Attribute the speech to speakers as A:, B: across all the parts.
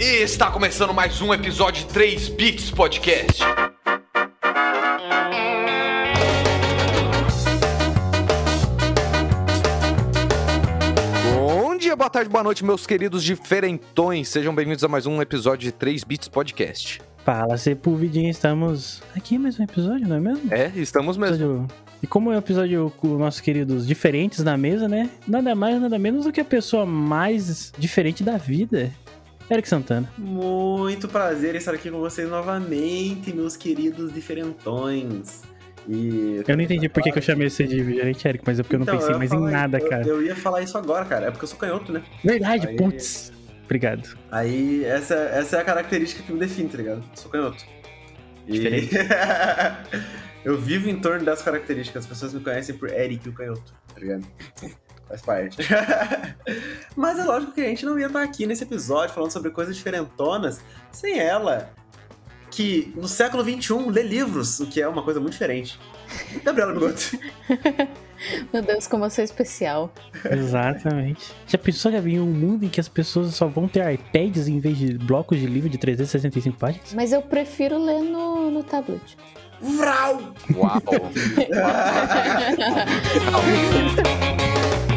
A: E está começando mais um episódio de 3 Bits Podcast. Bom dia, boa tarde, boa noite, meus queridos diferentões. Sejam bem-vindos a mais um episódio de 3 Bits Podcast.
B: Fala, Sepulvidinho, estamos aqui em mais um episódio, não é mesmo?
A: É, estamos mesmo.
B: Episódio- E como é um episódio com nossos queridos diferentes na mesa, né? Nada mais, nada menos do que a pessoa mais diferente da vida. Eric Santana.
C: Muito prazer estar aqui com vocês novamente, meus queridos diferentões. E
B: Eu não entendi por que, que eu chamei você de diferente, Eric, mas é porque eu não
C: Então,
B: pensei
C: ia
B: mais
C: falar-
B: em nada,
C: eu-
B: cara.
C: Eu ia falar isso agora, cara. É porque eu sou canhoto, né?
B: Verdade,
C: Aí-
B: putz. Obrigado.
C: Aí essa, essa é a característica que me define, tá ligado? Eu sou canhoto. E-
B: Diferente.
C: eu vivo em torno das características. As pessoas me conhecem por Eric o canhoto, tá ligado? Faz parte. Mas é lógico que a gente não ia estar aqui nesse episódio falando sobre coisas diferentonas sem ela, que no século XXI lê livros, o que é uma coisa muito diferente. Gabriela Bigoto.
D: Meu Deus, como eu sou especial.
B: Exatamente. Já pensou, Gabi, em um mundo em que as pessoas só vão ter iPads em vez de blocos de livro de 365 páginas?
D: Mas eu prefiro ler no, no tablet.
C: Vral!
A: Uau!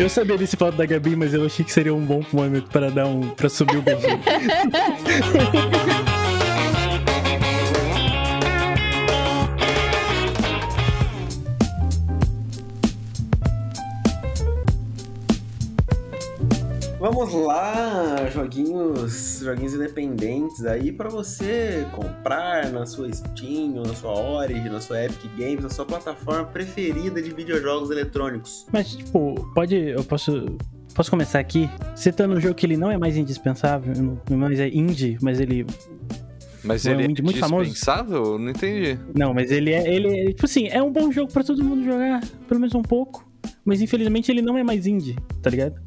B: Eu sabia desse fato da Gabi, mas eu achei que seria um bom momento para dar um. para subir o beijinho.
C: Vamos lá, joguinhos, joguinhos independentes aí pra você comprar na sua Steam, ou na sua Origin, na sua Epic Games, na sua plataforma preferida de videojogos eletrônicos.
B: Mas, tipo, pode. Eu posso. Posso começar aqui citando um jogo que ele não é mais indispensável, não mais é indie, mas ele.
A: Mas
B: É um
A: ele é
B: indie muito famoso.
A: dispensável? Não entendi.
B: Não, mas ele é. Ele é, Tipo assim, é um bom jogo pra todo mundo jogar, pelo menos um pouco. Mas infelizmente ele não é mais indie, tá ligado?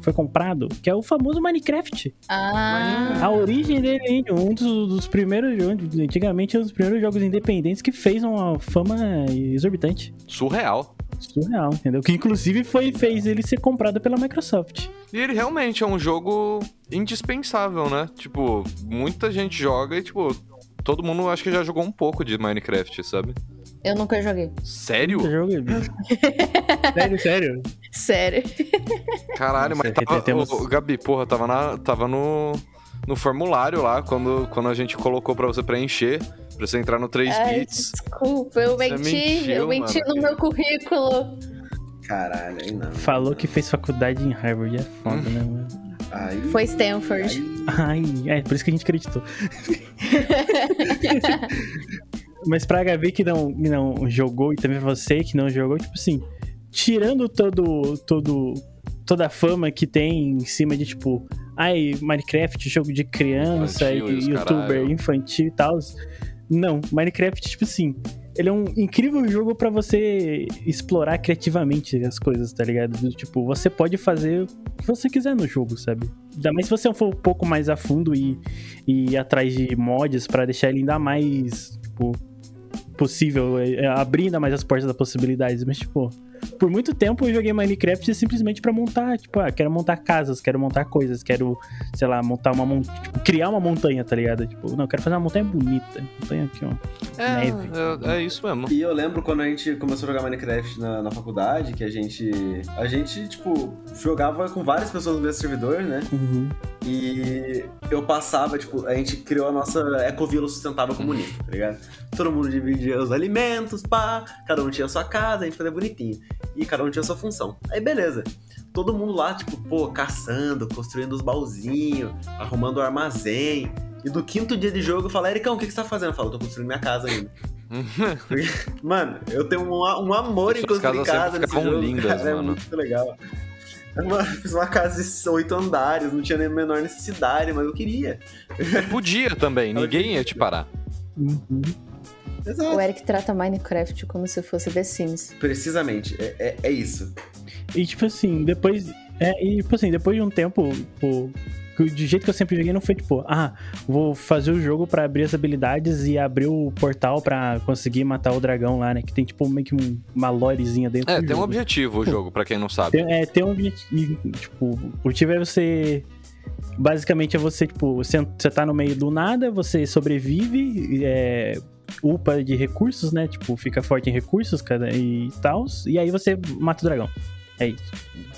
B: Foi comprado, que é o famoso Minecraft.
D: Ah,
B: A origem dele é um dos, dos primeiros jogos. Antigamente é um dos primeiros jogos independentes que fez uma fama exorbitante.
A: Surreal.
B: Surreal, entendeu? Que inclusive foi, fez ele ser comprado pela Microsoft.
A: E ele realmente é um jogo indispensável, né? Tipo, muita gente joga e, tipo, todo mundo acho que já jogou um pouco de Minecraft, sabe?
D: Eu nunca joguei.
A: Sério?
B: É bicho. sério, sério.
D: Sério.
A: Caralho, mas tava,
B: temos-
A: ô, Gabi, porra, tava, na, tava no, no formulário lá, quando, quando a gente colocou pra você preencher, pra você entrar no 3
D: Ai,
A: bits.
D: desculpa, eu
A: Você
D: menti.
A: mentiu,
D: eu menti
A: mano.
D: no meu currículo.
C: Caralho, aí não.
B: Falou que fez faculdade em Harvard, é foda, né, mano?
C: Aí,
D: Foi Stanford.
C: aí-
B: Ai, é por isso que a gente acreditou. Mas pra Gabi que não, que não jogou e também pra você que não jogou, tipo assim, tirando todo, todo, toda a fama que tem em cima de tipo, ai, Minecraft, jogo de criança
A: Infantil e
B: youtuber
A: caralho.
B: infantil e tal. Não, Minecraft, tipo assim, ele é um incrível jogo pra você explorar criativamente as coisas, tá ligado? Do Tipo, você pode fazer o que você quiser no jogo, sabe? Ainda mais se você for um pouco mais a fundo e, e ir atrás de mods pra deixar ele ainda mais, tipo, possível, é, é, abrir ainda mais as portas das possibilidades. Mas, tipo, por muito tempo eu joguei Minecraft simplesmente pra montar, tipo, ah, quero montar casas, quero montar coisas, quero, sei lá, montar uma montanha, tipo, criar uma montanha, tá ligado? Tipo, não, eu quero fazer uma montanha bonita. Montanha aqui, ó.
A: É,
B: Neve.
A: é, é isso mesmo.
C: E eu lembro quando a gente começou a jogar Minecraft na, na faculdade, que a gente. A gente, tipo, jogava com várias pessoas no mesmo servidor, né?
B: Uhum.
C: E eu passava, tipo, a gente criou a nossa ecovila sustentável comunista, tá ligado? Todo mundo dividia os alimentos, pá, cada um tinha a sua casa, a gente fazia bonitinho. E cada um tinha sua função. Aí beleza. Todo mundo lá, tipo, pô, caçando, construindo os baúzinhos, arrumando o armazém. E do quinto dia de jogo eu falo, Ericão, o que, que você tá fazendo? Eu falo, tô construindo minha casa ainda. Mano, eu tenho um, um amor em construir casa nesse jogo.
A: lindas,
C: cara, É
A: mano.
C: muito legal. Eu fiz uma casa de oito andares, não tinha nem a menor necessidade, mas eu queria.
A: Podia também, ninguém ia te parar.
B: Uhum.
C: Exato.
D: O Eric trata Minecraft como se fosse The Sims.
C: Precisamente, é, é, é isso.
B: E tipo assim, depois. É, e tipo assim, depois de um tempo, pô, que Do jeito que eu sempre joguei, não foi tipo, ah, vou fazer o jogo pra abrir as habilidades e abrir o portal pra conseguir matar o dragão lá, né? Que tem tipo meio que um- uma lorezinha dentro
A: É,
B: do
A: tem um
B: jogo.
A: objetivo o jogo, pra quem não sabe.
B: Tem, é, tem um objetivo. Tipo, o objetivo é você. Basicamente é você, tipo, você, você tá no meio do nada, você sobrevive, é, upa de recursos, né? Tipo, fica forte em recursos cada, e tal. E aí você mata o dragão. É isso.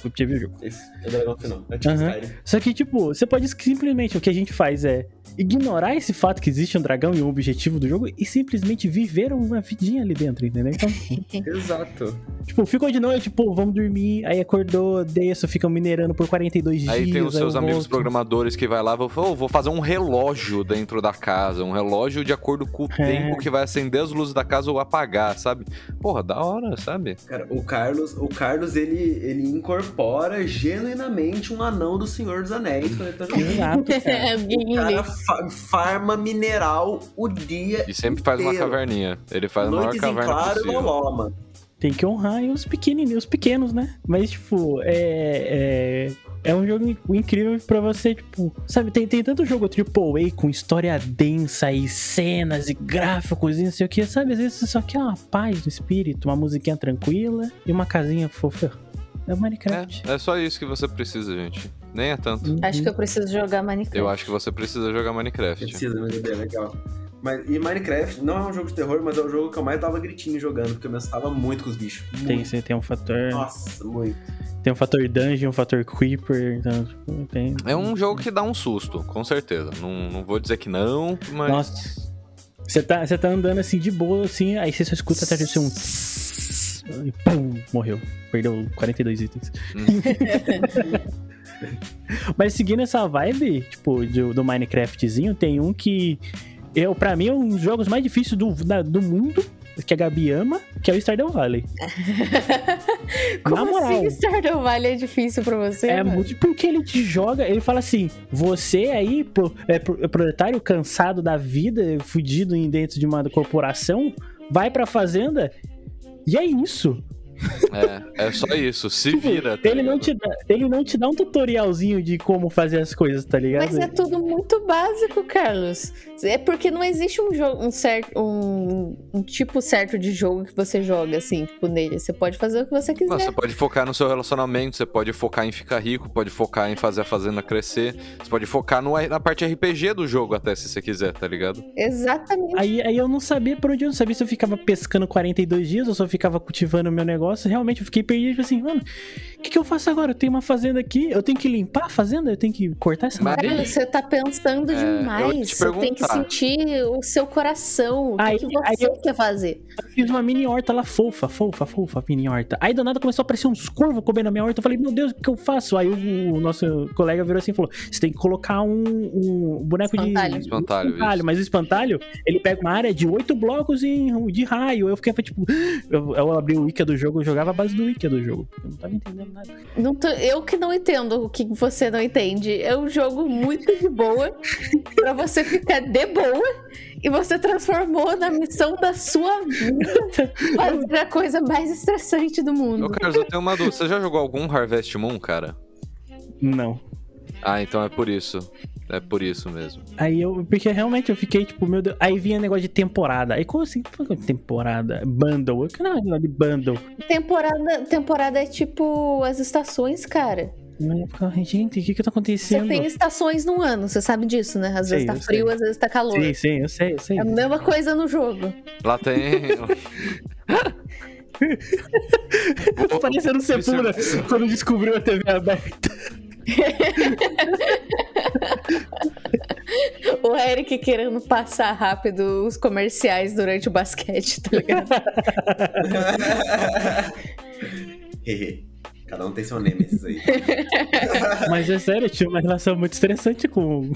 B: O objetivo do jogo.
C: Esse é o dragão final. É tipo. Skyrim.
B: Só que, tipo, você pode simplesmente. O que a gente faz é ignorar esse fato que existe um dragão e um objetivo do jogo e simplesmente viver uma vidinha ali dentro, entendeu? Então,
C: Exato.
B: tipo, ficou de noite, tipo, vamos dormir, aí acordou, desço, ficam minerando por 42 dias.
A: Aí tem os seus
B: eu
A: amigos
B: volto.
A: programadores que vai lá e vão falar, "Ô, vou fazer um relógio dentro da casa, um relógio de acordo com o
B: É.
A: tempo que vai acender as luzes da casa ou apagar, sabe? Porra, da hora, sabe?
C: Cara, o Carlos, o Carlos ele, ele incorpora genuinamente um anão do Senhor dos Anéis quando ele tá jogando.
B: Cara.
D: É,
C: O cara fa- farma mineral o dia
A: E sempre faz uma caverninha. Ele faz a maior caverna
C: claro e
A: possível.
C: loló, mano.
B: Tem que honrar os pequenininhos, os pequenos, né? Mas, tipo, é. É, é um jogo in- incrível pra você, tipo. Sabe, tem, tem tanto jogo AAA com história densa e cenas e gráficos e não sei o que, sabe? Às vezes você só quer uma paz do espírito, uma musiquinha tranquila e uma casinha fofa. É o Minecraft.
A: É, é só isso que você precisa, gente. Nem é tanto.
D: Acho que eu preciso jogar Minecraft.
A: Eu acho que você precisa jogar Minecraft.
C: Precisa, mas é bem legal. Mas, e Minecraft não é um jogo de terror, mas é o jogo que eu mais dava gritinho jogando, porque eu me assustava muito com os bichos.
B: Tem,
C: Muito.
B: você tem um fator.
C: Nossa, muito.
B: Tem um fator dungeon, um fator creeper. Então, tipo, tem.
A: É um jogo que dá um susto, com certeza. Não, não vou dizer que não, mas.
B: Nossa. Você tá, você tá andando assim de boa, assim, aí você só escuta atrás de você um. E pum, morreu. Perdeu 42 itens. Mas seguindo essa vibe, tipo, do, do Minecraftzinho, tem um que. Eu, pra mim, é um dos jogos mais difíceis do, da- do mundo, que a Gabi ama, que é o Stardew Valley.
D: Como
B: Na moral.
D: assim Stardew Valley é difícil pra você?
B: É
D: mano?
B: muito porque ele te joga, ele fala assim: você aí, pro, é, pro- é proletário cansado da vida, fudido dentro de uma corporação, vai pra fazenda e é isso.
A: É, é só isso. Se
B: Tipo,
A: vira. tá
B: ele, não te dá, ele não te dá um tutorialzinho de como fazer as coisas, tá ligado?
D: Mas é tudo muito básico, Carlos. É porque não existe um jogo, um certo, um, um tipo certo de jogo que você joga assim, tipo nele. Você pode fazer o que você quiser.
A: Não, você pode focar no seu relacionamento, você pode focar em ficar rico, pode focar em fazer a fazenda crescer, você pode focar no, na parte RPG do jogo até, se você quiser, tá ligado?
D: Exatamente.
B: Aí, aí eu não sabia por onde eu não sabia se eu ficava pescando 42 dias ou se eu ficava cultivando o meu negócio. Realmente eu fiquei perdido, tipo assim, mano, o que, que eu faço agora? Eu tenho uma fazenda aqui, eu tenho que limpar a fazenda, eu tenho que cortar essa.
D: Carlos, você tá pensando
A: É, eu
D: demais.
A: te
D: Você tem que sentir o seu coração. O que,
B: Aí-
D: que
B: aí
D: você quer fazer?
B: Eu fiz uma mini horta lá fofa, fofa, fofa, mini horta. Aí do nada começou a aparecer uns corvos comendo a minha horta. Eu falei, meu Deus, o que eu faço? Aí o, o nosso colega virou assim e falou: você tem que colocar um, um boneco
D: Espantalho.
B: de.
A: Espantalho,
B: espantalho. Mas o espantalho, ele pega uma área de oito blocos em, de raio. Eu fiquei tipo. Eu, eu abri o wiki do jogo, eu jogava a base do wiki do jogo. Eu não tava entendendo nada.
D: Não tô- eu que não entendo o que você não entende. É um jogo muito de boa pra você ficar de boa e você transformou na missão da sua vida fazer a coisa mais estressante do mundo.
A: Ô, Carlos, eu tenho uma dúvida. Você já jogou algum Harvest Moon, cara?
B: Não.
A: Ah, então é por isso. É por isso mesmo.
B: Aí eu. Porque realmente eu fiquei tipo, meu Deus. Aí vinha negócio de temporada. Aí como assim? Que temporada? Bundle. Eu que não é negócio de bundle.
D: Temporada, temporada é tipo as estações, cara.
B: Gente, o que que tá
D: Você
B: acontecendo?
D: tem estações no ano, você sabe disso, né? Às vezes
B: Sei,
D: tá frio,
B: sei.
D: às vezes tá calor.
B: Sim, sim, eu sei, eu sei.
D: É a mesma coisa no jogo.
A: Lá tem.
B: Parecendo Sepultura quando descobriu a TV aberta.
D: O Eric querendo passar rápido os comerciais durante o basquete, tá ligado?
C: Cada um tem seu Nemesis aí.
B: Mas é sério, eu tinha uma relação muito estressante com.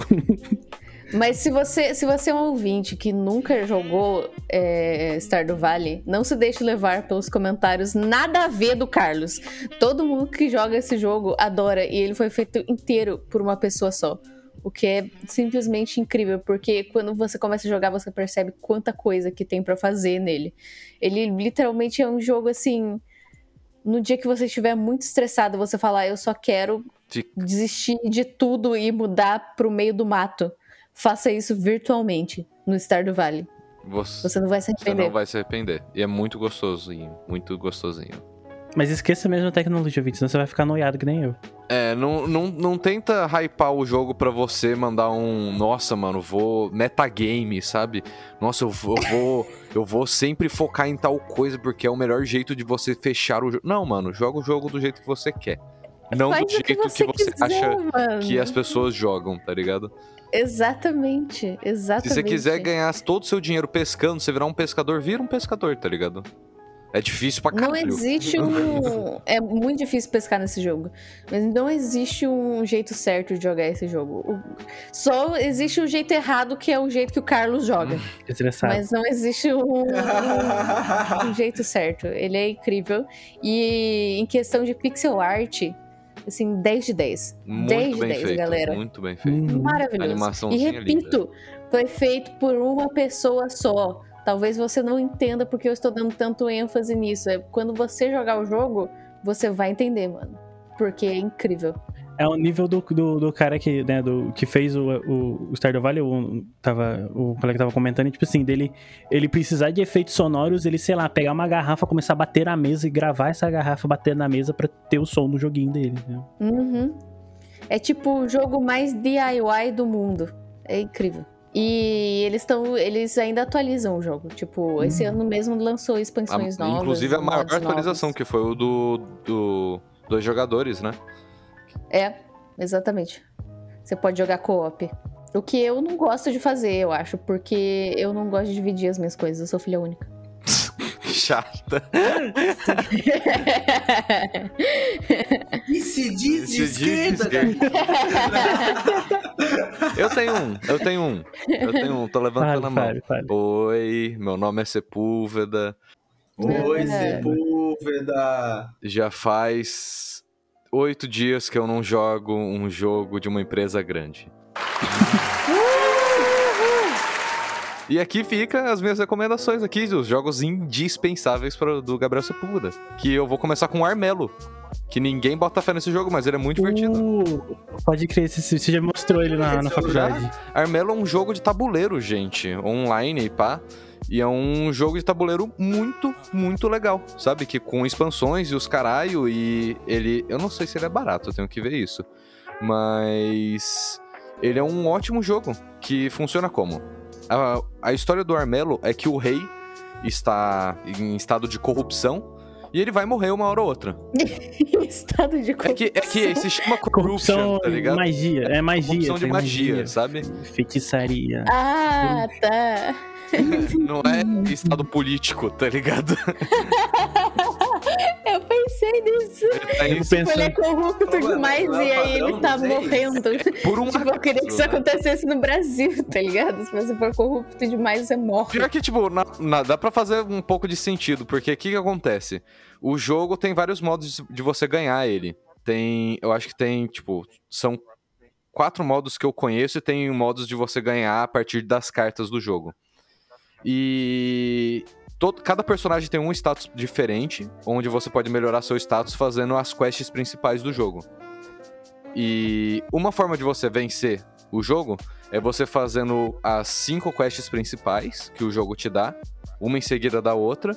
D: Mas se você, se você é um ouvinte que nunca jogou é, Stardew Valley, não se deixe levar pelos comentários nada a ver do Carlos. Todo mundo que joga esse jogo adora e ele foi feito inteiro por uma pessoa só. O que é simplesmente incrível, porque quando você começa a jogar, você percebe quanta coisa que tem pra fazer nele. Ele literalmente é um jogo assim. No dia que você estiver muito estressado, você falar, eu só quero
A: Fica-
D: desistir de tudo e mudar pro meio do mato, faça isso virtualmente no Stardew Valley.
A: Você,
D: Você não vai se
A: você
D: arrepender.
A: não vai se arrepender. E é muito gostosinho, muito gostosinho.
B: Mas esqueça mesmo a tecnologia, Vitor, senão você vai ficar noiado que nem eu.
A: É, não, não, não tenta hypar o jogo pra você mandar um. Nossa, mano, vou. Metagame, sabe? Nossa, eu vou, eu vou. Eu vou sempre focar em tal coisa porque é o melhor jeito de você fechar o jogo. Não, mano, joga o jogo do jeito que você quer. Não
D: Faz
A: do
D: o
A: jeito
D: que você, quiser,
A: acha
D: mano.
A: que as pessoas jogam, tá ligado?
D: Exatamente, exatamente.
A: Se você quiser ganhar todo o seu dinheiro pescando, você virar um pescador, vira um pescador, tá ligado? É difícil pra
D: Não
A: caralho.
D: existe um. É muito difícil pescar nesse jogo. Mas não existe um jeito certo de jogar esse jogo. O- Só existe um jeito errado, que é o jeito que o Carlos joga.
B: Estressado.
D: Mas não existe um- um jeito certo. Ele é incrível. E em questão de pixel art, assim, 10 de 10.
A: Muito
D: 10 de
A: bem
D: 10,
A: feito,
D: galera.
A: muito bem feito.
B: Uhum.
D: Maravilhoso. E repito, foi feito por uma pessoa só. Talvez você não entenda porque eu estou dando tanto ênfase nisso. É quando você jogar o jogo, você vai entender, mano. Porque é incrível.
B: É o nível do, do, do cara que, né, do, que fez o, o, o Stardew Valley, o, tava, o colega tava comentando, tipo assim, dele ele precisar de efeitos sonoros, ele, sei lá, pegar uma garrafa, começar a bater na mesa e gravar essa garrafa batendo na mesa pra ter o som do joguinho dele. Né?
D: Uhum. É tipo o jogo mais DIY do mundo. É incrível. E eles estão. Eles ainda atualizam o jogo. Tipo, esse
B: Uhum.
D: ano mesmo lançou
A: A-
D: expansões novas.
A: inclusive a maior atualização,
D: novos.
A: que foi o do, do dois jogadores, né?
D: É, exatamente. Você pode jogar co-op. O que eu não gosto de fazer, eu acho, porque eu não gosto de dividir as minhas coisas, eu sou filha única.
A: Chata.
C: E se diz de
A: Se diz de
C: esquerda, cara.
A: Eu tenho um, eu tenho um. Eu tenho um, tô levantando
B: Fale,
A: a mão.
B: fale, fale.
A: Oi, meu nome é Sepúlveda.
C: Oi,
D: É.
C: Sepúlveda.
A: Já faz oito dias que eu não jogo um jogo de uma empresa grande. E aqui fica as minhas recomendações aqui, os jogos indispensáveis para do Gabriel Sepúlveda. Que eu vou começar com o Armelo. Que ninguém bota fé nesse jogo, mas ele é muito divertido.
B: Uh, pode crer, você, você já mostrou ele na, na
C: já?
B: faculdade.
A: Armelo é um jogo de tabuleiro, gente. Online, pá. E é um jogo de tabuleiro muito, muito legal. Sabe? Que com expansões e os caralho. E ele. Eu não sei se ele é barato, eu tenho que ver isso. Mas. Ele é um ótimo jogo. Que funciona como? A, a história do Armelo é que o rei está em estado de corrupção. E ele vai morrer uma hora ou outra.
D: Estado de
A: É que, é que se chama corruption,
B: Corrupção,
A: tá ligado?
B: magia, é magia.
A: Corrupção de
B: tem
A: magia, sabe?
B: Feitiçaria.
D: Ah, tá.
A: Não é estado político, tá ligado?
D: Eu pensei nisso.
A: É
B: Eu
A: isso.
B: penso-
D: Ele é corrupto demais
C: não é
D: e aí ele tá morrendo.
A: Por um
D: Tipo, eu queria que isso
A: né?
D: acontecesse no Brasil, tá ligado? Se você for corrupto demais, você morre.
A: Pior que, tipo, na- na- dá pra fazer um pouco de sentido, porque o que, que acontece? O jogo tem vários modos de você ganhar ele. Tem. Eu acho que tem, tipo, são quatro modos que eu conheço e tem modos de você ganhar a partir das cartas do jogo. E. todo- cada personagem tem um status diferente, onde você pode melhorar seu status fazendo as quests principais do jogo. E uma forma de você vencer o jogo é você fazendo as cinco quests principais que o jogo te dá, uma em seguida da outra.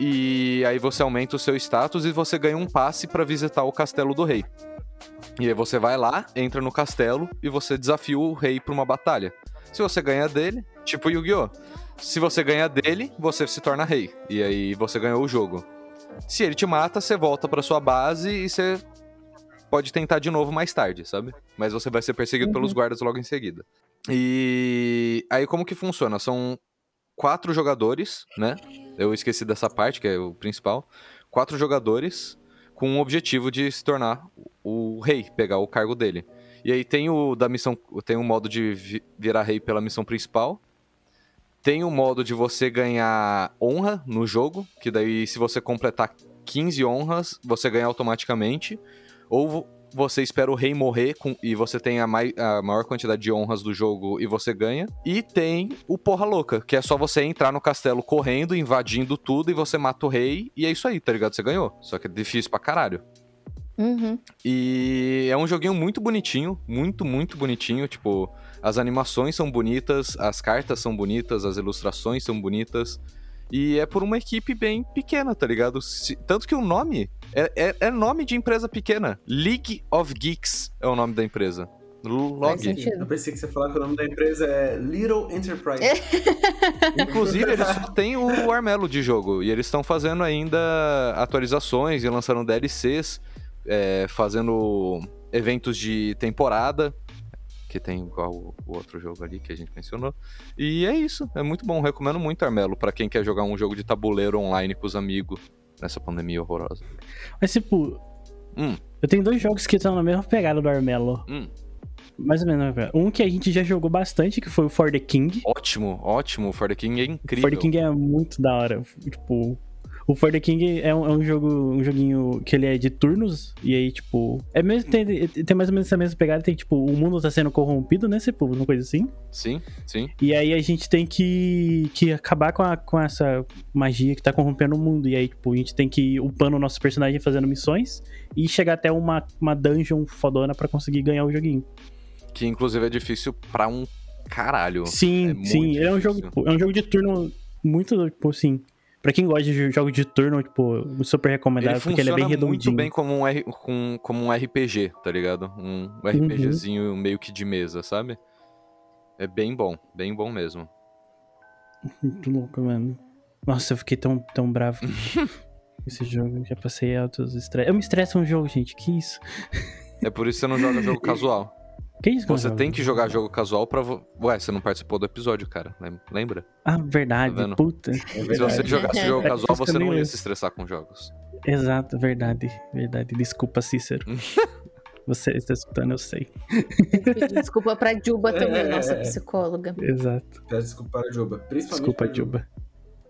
A: E aí você aumenta o seu status e você ganha um passe pra visitar o castelo do rei. E aí você vai lá, entra no castelo e você desafia o rei pra uma batalha. Se você ganha dele, tipo Yu-Gi-Oh! Se você ganha dele, você se torna rei. E aí você ganhou o jogo. Se ele te mata, você volta pra sua base e você pode tentar de novo mais tarde, sabe? Mas você vai ser perseguido
D: Uhum.
A: pelos guardas logo em seguida. E aí como que funciona? São quatro jogadores, né? Eu esqueci dessa parte, que é o principal. Quatro jogadores com o objetivo de se tornar o rei, pegar o cargo dele. E aí tem o da missão, tem o modo de vi- virar rei pela missão principal. Tem o modo de você ganhar honra no jogo, que daí se você completar 15 honras, você ganha automaticamente. Ou vo- você espera o rei morrer com- e você tem a, mai- a maior quantidade de honras do jogo e você ganha. E tem o Porra Louca, que é só você entrar no castelo correndo, invadindo tudo e você mata o rei. E é isso aí, tá ligado? Você ganhou. Só que é difícil pra caralho.
D: Uhum.
A: E é um joguinho muito bonitinho, muito, muito bonitinho. Tipo, as animações são bonitas, as cartas são bonitas, as ilustrações são bonitas. E é por uma equipe bem pequena, tá ligado? Se- tanto que o nome é, é- é nome de empresa pequena. League of Geeks é o nome da empresa. Log.
C: Eu pensei que você falar que o nome da empresa é Little Enterprise.
A: Inclusive, eles só têm o Armelo de jogo. E eles estão fazendo ainda atualizações e lançando DLCs, é, fazendo eventos de temporada. Que tem igual o o outro jogo ali que a gente mencionou. E é isso. É muito bom. Recomendo muito Armelo pra quem quer jogar um jogo de tabuleiro online com os amigos nessa pandemia horrorosa.
B: Mas, tipo,
A: Hum,
B: eu tenho dois jogos que estão na mesma pegada do Armelo.
A: hum.
B: Mais ou menos. Um que a gente já jogou bastante, que foi o For the King.
A: Ótimo, ótimo. O For the King é incrível.
B: For the King é muito da hora. Tipo, o For the King é um, é um jogo, um joguinho que ele é de turnos, e aí, tipo. É mesmo, tem, tem mais ou menos essa mesma pegada, tem, tipo, o mundo tá sendo corrompido, né, tipo, uma coisa assim.
A: Sim, sim.
B: E aí a gente tem que, que acabar com, a- com essa magia que tá corrompendo o mundo. E aí, tipo, a gente tem que ir upando o nosso personagem fazendo missões e chegar até uma, uma dungeon fodona pra conseguir ganhar o joguinho.
A: Que inclusive é difícil pra um caralho.
B: Sim,
A: É
B: sim. Ele é um jogo, é um jogo de turno muito, tipo, assim. Pra quem gosta de jogos de turno, tipo, super recomendado,
A: Ele
B: porque ele é bem redondinho.
A: muito bem como um, R- com- como um RPG, tá ligado? Um
B: Uhum.
A: RPGzinho meio que de mesa, sabe? É bem bom, bem bom mesmo.
B: Muito louco, mano. Nossa, eu fiquei tão, tão bravo. com Esse jogo, já passei altos estresse. Eu me estresso um jogo, gente. Que isso?
A: É por isso que você não joga jogo casual.
B: Que isso
A: Você
B: jogo?
A: tem que jogar jogo casual pra. Ué, você não participou do episódio, cara. lem- Lembra?
B: Ah, verdade.
A: Tá
B: puta.
C: É
A: Se você jogasse jogo
B: É,
A: casual,
B: isso
A: você não ia
B: é.
A: se estressar com jogos.
B: Exato, verdade. Verdade. Desculpa, Cícero. Você está escutando, eu sei.
D: Desculpa pra Juba também, nossa psicóloga.
B: Exato.
C: Peço desculpa para a Juba. Principalmente
B: Desculpa,
C: pra
B: Juba.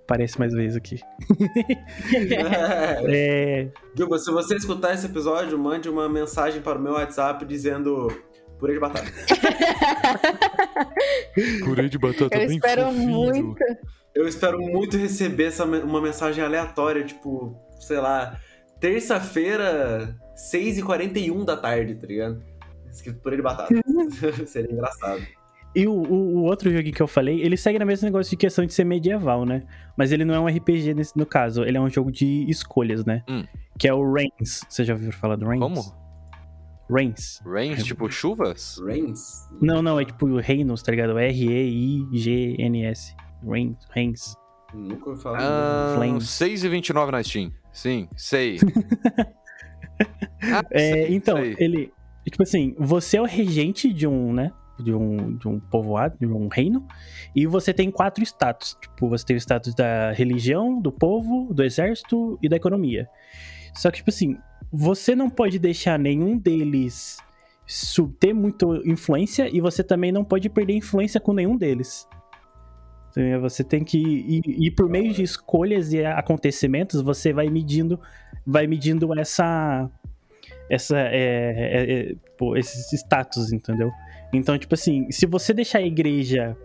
B: Parece mais vezes aqui. É.
C: Juba, se você escutar esse episódio, mande uma mensagem para o meu WhatsApp dizendo purê de batata.
A: Purê de batata
D: Eu espero muito.
C: Eu espero muito receber essa, uma mensagem aleatória, tipo, sei lá, terça-feira, 6h41 da tarde, tá ligado? Escrito purê de batata. Seria engraçado.
B: E o, o- o outro joguinho que eu falei, ele segue no mesmo negócio de questão de ser medieval, né? Mas ele não é um RPG nesse, no caso, ele é um jogo de escolhas, né?
A: Hum.
B: Que é o Reigns. Você já ouviu falar do Reigns?
A: Como?
B: Reigns.
A: Rains, tipo chuvas?
C: Rains?
B: Não, não, é tipo Reinos, tá ligado? R-E-I-G-N-S. Reigns. Reigns.
C: Nunca ouvi falar.
A: Ah,
B: Flames.
A: 6,29 na Steam. Sim, sei. Ah,
B: É,
A: sei,
B: então,
A: sei.
B: ele. Tipo assim, você é o regente de um, né? De um, de um povoado, de um reino. E você tem quatro status. Tipo, você tem o status da religião, do povo, do exército e da economia. Só que, tipo assim, você não pode deixar nenhum deles ter muita influência e você também não pode perder influência com nenhum deles. Você tem que ir, ir por meio de escolhas e acontecimentos, você vai medindo, vai medindo essa, essa, é, é, é, pô, esses status, entendeu? Então, tipo assim, se você deixar a igreja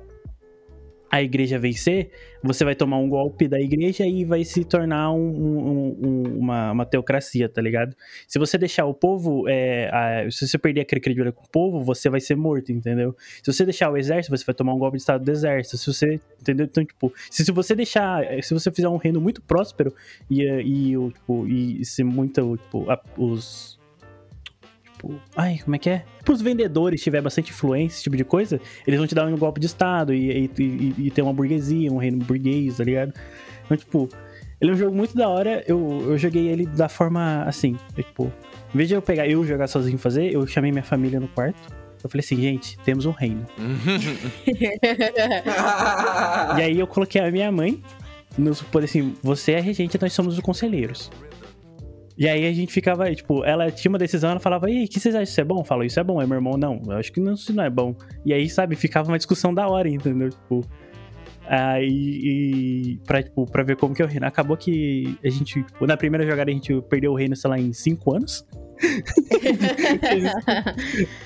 B: a igreja vencer, você vai tomar um golpe da igreja e vai se tornar um- um- um- uma, uma teocracia, tá ligado? Se você deixar o povo, é, a- se você perder aquele credibilidade com o povo, você vai ser morto, entendeu? Se você deixar o exército, você vai tomar um golpe de estado do exército. Se você, entendeu? Então, tipo, se, se você deixar, se você fizer um reino muito próspero e, e, tipo, e se muito, tipo, a- os tipo, ai, como é que é? Tipo, os vendedores tiver bastante influência, esse tipo de coisa, eles vão te dar um golpe de estado e, e, e, e ter uma burguesia, um reino burguês, tá ligado? Então, tipo, ele é um jogo muito da hora. Eu, eu joguei ele da forma assim, eu, tipo, em vez de eu pegar eu jogar sozinho e fazer, eu chamei minha família no quarto. Eu falei assim, gente, temos um reino. E aí eu coloquei a minha mãe, nos falei assim, você é a regente, nós somos os conselheiros. E aí a gente ficava, tipo, ela tinha uma decisão, ela falava, e aí, o que vocês acham? Isso é bom? Eu falo, isso é bom. Aí meu irmão, não, eu acho que não, isso não é bom. E aí, sabe, ficava uma discussão da hora, entendeu? Tipo, aí, e pra, tipo, pra ver como que é o reino. Acabou que a gente, tipo, na primeira jogada a gente perdeu o reino, sei lá, em cinco anos.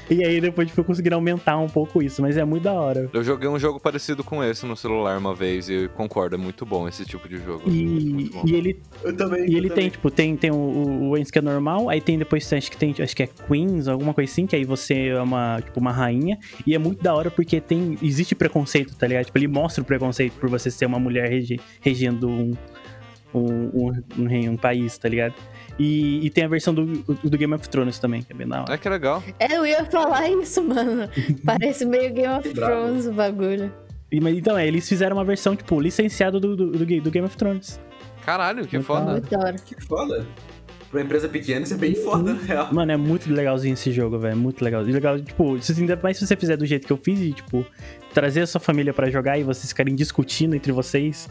B: E aí depois tipo, conseguiram aumentar um pouco isso, mas é muito da hora.
A: Eu joguei um jogo parecido com esse no celular uma vez e concordo, é muito bom esse tipo de jogo.
B: E, e ele,
C: Eu também.
B: e
C: eu
B: ele
C: também.
B: tem, tipo, tem, tem o, o, o que é normal, aí tem depois, acho que tem, acho que é Queens, alguma coisa assim, que aí você é uma, tipo, uma rainha, e é muito da hora porque tem, existe preconceito, tá ligado? Tipo, ele mostra o preconceito por você ser uma mulher regi- regendo um, um, um, um rei- um país, tá ligado? E, e tem a versão do, do Game of Thrones também, que é bem da hora.
A: É que legal.
D: É, eu ia falar isso, mano. Parece meio Game of. Thrones o bagulho.
B: E, mas, então, é, eles fizeram uma versão, tipo, licenciada do, do, do, do Game of Thrones.
A: Caralho, que
B: Muito
A: foda.
C: Que foda. Pra uma empresa pequena, isso é bem foda, na real.
B: Mano, é muito legalzinho esse jogo, velho. Muito legal. E legal, tipo, se, ainda mais se você fizer do jeito que eu fiz, e, tipo, trazer a sua família pra jogar e vocês ficarem discutindo entre vocês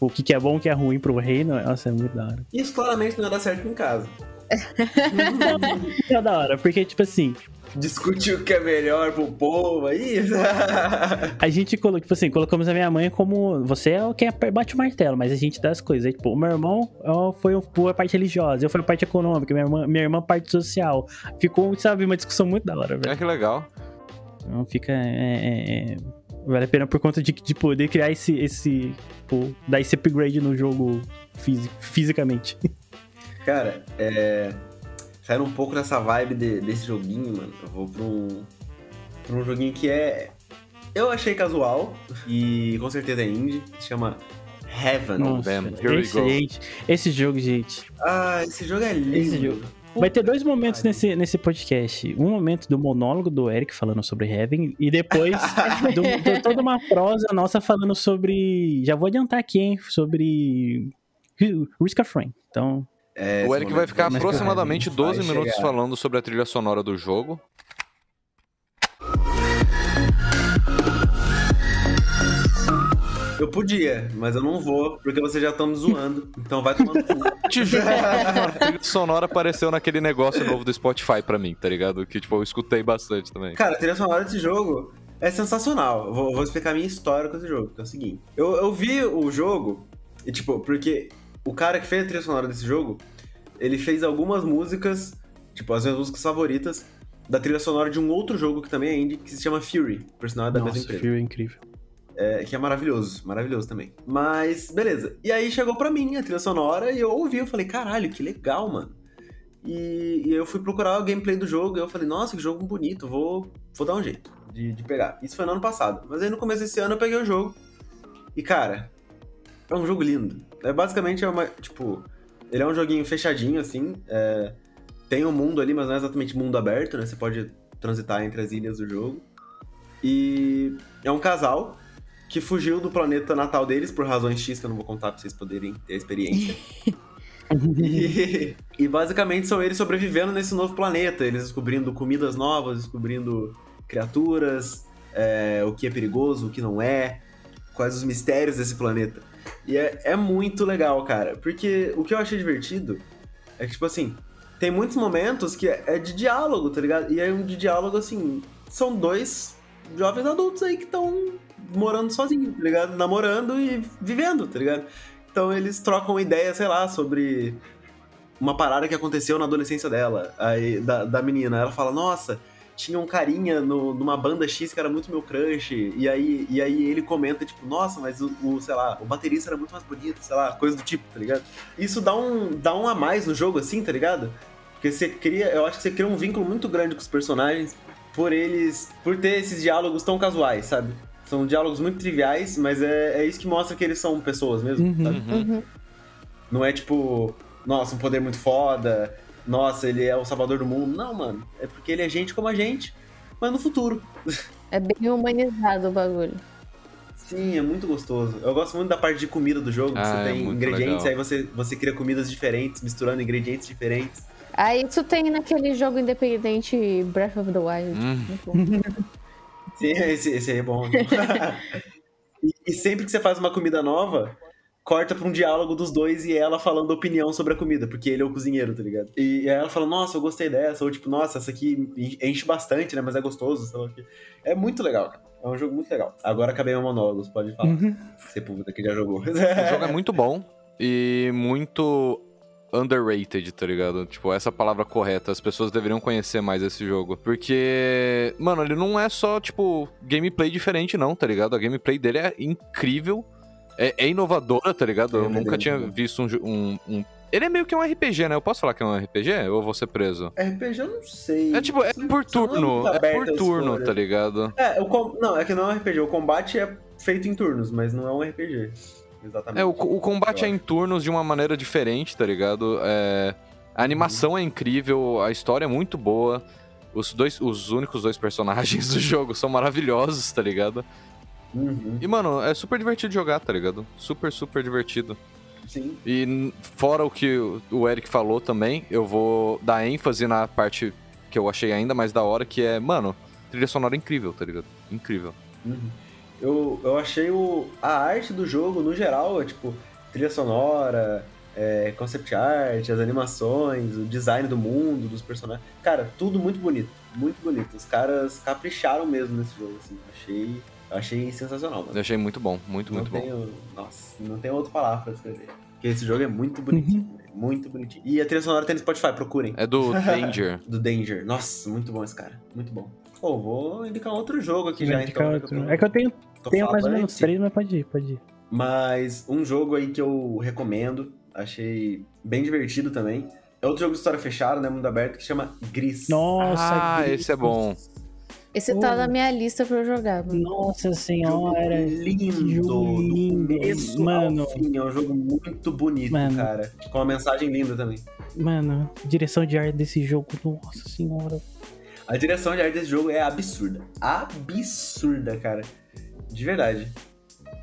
B: tipo, o que, que é bom, o que é ruim pro reino, nossa, é muito da hora.
C: Isso claramente não ia dar certo em casa.
B: É da hora, porque, tipo assim,
C: Discutir o que é melhor pro povo aí.
B: a gente colocou, tipo assim, colocamos a minha mãe como você é o que bate o martelo, mas a gente dá as coisas. Aí, tipo, o meu irmão foi a parte religiosa, eu fui a parte econômica, minha irmã, minha irmã parte social. Ficou, sabe, uma discussão muito da hora, velho.
A: É que legal.
B: Então fica. é, é, é, vale a pena por conta de, de poder criar esse. esse tipo, dar esse upgrade no jogo fisi- fisicamente.
C: Cara, é. Saindo um pouco dessa vibe de- desse joguinho, mano. Eu vou pra um. pra um joguinho que é. Eu achei casual e com certeza é indie. Se chama Heaven.
B: Nossa,
A: here we
B: esse,
A: go.
B: gente, esse jogo, gente.
C: Ah, esse jogo é lindo.
B: Esse jogo.
C: Puta
B: Vai ter dois momentos nesse, nesse podcast. Um momento do monólogo do Eric falando sobre Heaven, e depois do, do- toda uma prosa nossa falando sobre. Já vou adiantar aqui, hein? Sobre. Risk of Rain. Então,
C: É,
A: O Eric vai ficar
B: mas
A: aproximadamente
C: vai
A: 12 minutos
C: chegar.
A: falando sobre a trilha sonora do jogo.
C: Eu podia, mas eu não vou, porque vocês já estão me zoando. Então vai tomando cu.
A: Te juro, mano, trilha sonora apareceu naquele negócio novo do Spotify pra mim, tá ligado? Que, tipo, eu escutei bastante também.
C: Cara, a trilha sonora desse jogo é sensacional. Eu Vou, vou explicar a minha história com esse jogo, que é o seguinte. Eu, eu vi o jogo, e tipo, porque o cara que fez a trilha sonora desse jogo, ele fez algumas músicas, tipo, as minhas músicas favoritas, da trilha sonora de um outro jogo que também é indie, que se chama Fury, por sinal é da mesma
B: nossa,
C: empresa.
B: Fury é incrível.
C: É, que é maravilhoso, maravilhoso também. Mas, beleza. E aí chegou pra mim a trilha sonora e eu ouvi, eu falei, caralho, que legal, mano. E, e eu fui procurar o gameplay do jogo e eu falei, nossa, que jogo bonito, vou, vou dar um jeito de, de pegar. Isso foi no ano passado. Mas aí no começo desse ano eu peguei o jogo. E, cara, é um jogo lindo. É basicamente é uma, tipo, ele é um joguinho fechadinho, assim. é, tem um mundo ali, mas não é exatamente mundo aberto, né? Você pode transitar entre as ilhas do jogo. E é um casal que fugiu do planeta natal deles por razões X que eu não vou contar pra vocês poderem ter a experiência. e, e basicamente são eles sobrevivendo nesse novo planeta, eles descobrindo comidas novas, descobrindo criaturas, é, o que é perigoso, o que não é, quais os mistérios desse planeta. E é, é muito legal, cara, porque o que eu achei divertido é que, tipo assim, tem muitos momentos que é é de diálogo, tá ligado? E é um de diálogo, assim, são dois jovens adultos aí que estão morando sozinhos, tá ligado? Namorando e vivendo, tá ligado? Então eles trocam ideia, sei lá, sobre uma parada que aconteceu na adolescência dela, aí, da, da menina. Ela fala, nossa, tinha um carinha no, numa banda X que era muito meu crush, e aí, e aí ele comenta, tipo, nossa, mas o, o, sei lá, o baterista era muito mais bonito, sei lá, coisa do tipo, tá ligado? Isso dá um, dá um a mais no jogo, assim, tá ligado? Porque você cria, eu acho que você cria um vínculo muito grande com os personagens por eles, por ter esses diálogos tão casuais, sabe? São diálogos muito triviais, mas é, é isso que mostra que eles são pessoas mesmo,
B: Uhum.
C: sabe?
D: Uhum.
C: Não é tipo, nossa, um poder muito foda, nossa, ele é o salvador do mundo. Não, mano. É porque ele é gente como a gente, mas no futuro.
D: É bem humanizado o bagulho.
C: Sim, é muito gostoso. Eu gosto muito da parte de comida do jogo. que
A: Ah,
C: você
A: é
C: tem
A: muito
C: ingredientes,
A: legal.
C: aí você, você cria comidas diferentes, misturando ingredientes diferentes.
D: Ah, isso tem naquele jogo independente Breath of the Wild.
A: Hum.
C: Sim, esse, esse aí é bom. e, e sempre que você faz uma comida nova, corta pra um diálogo dos dois e ela falando opinião sobre a comida, porque ele é o cozinheiro, tá ligado? E, aí ela fala, nossa, eu gostei dessa, ou tipo, nossa, essa aqui enche bastante, né? Mas é gostoso, sei lá o quê. É muito legal, cara. É um jogo muito legal. Agora acabei meu monólogo, você pode falar.
B: Uhum.
C: Você puta que já jogou.
A: O jogo é muito bom e muito underrated, tá ligado? Tipo, essa palavra correta. As pessoas deveriam conhecer mais esse jogo. Porque, mano, ele não é só, tipo, gameplay diferente, não, tá ligado? A gameplay dele é incrível. É, é inovadora, tá ligado?
C: É,
A: Eu
C: é
A: nunca tinha
C: né?
A: visto um, um, um- Ele é meio que um RPG, né? Eu posso falar que é um RPG? Ou eu vou ser preso?
C: RPG eu não sei.
A: É tipo, é por turno. É
C: aberto
A: por turno, tá ligado?
C: É, o com... não, é que não é um RPG. O combate é feito em turnos, mas não é um RPG. Exatamente.
A: É, o, o combate é em turnos de uma maneira diferente, tá ligado? É, a animação é incrível, a história é muito boa. Os, dois, os únicos dois personagens do jogo são maravilhosos, tá ligado?
C: Uhum,
A: E, mano, é super divertido jogar, tá ligado? Super, super divertido.
C: Sim.
A: E fora o que o- o Eric falou também, eu vou dar ênfase na parte que eu achei ainda mais da hora, que é, mano, trilha sonora incrível, tá ligado? Incrível.
C: Uhum. Eu, eu achei o, a arte do jogo, no geral, é, tipo, trilha sonora, é, concept art, as animações, o design do mundo, dos personagens. Cara, tudo muito bonito. Muito bonito. Os caras capricharam mesmo nesse jogo, assim. Achei, eu achei sensacional, mano.
A: Eu achei muito bom, muito,
C: não
A: muito bom.
C: tenho, Nossa, não tem outra palavra pra descrever. Porque esse jogo é muito bonitinho,
A: Uhum.
C: velho, muito bonitinho. E a trilha sonora tem no Spotify, procurem.
A: É do Danger.
C: Do Danger. Nossa, muito bom esse cara. Muito bom. Pô, vou indicar outro jogo aqui já,
B: Vai indicar
C: então.
B: outro.
C: que eu tô-
B: É que eu tenho, tenho mais ou menos três, mas pode ir, pode ir.
C: Mas um jogo aí que eu recomendo, achei bem divertido também. É outro jogo de história fechada, né? Mundo aberto, que chama Gris.
B: Nossa,
A: ah,
B: Gris.
A: esse é bom.
D: Esse
B: Oh.
D: tá na minha lista pra eu jogar, mano.
B: Nossa
C: Jogo
B: senhora.
C: lindo,
B: que jogo
C: do
B: lindo,
C: começo
B: mano.
C: fim. É um jogo muito bonito,
B: Mano.
C: cara. Com uma mensagem linda também.
B: Mano, direção de arte desse jogo, nossa senhora.
C: A direção de arte desse jogo é absurda. Absurda, cara. De verdade.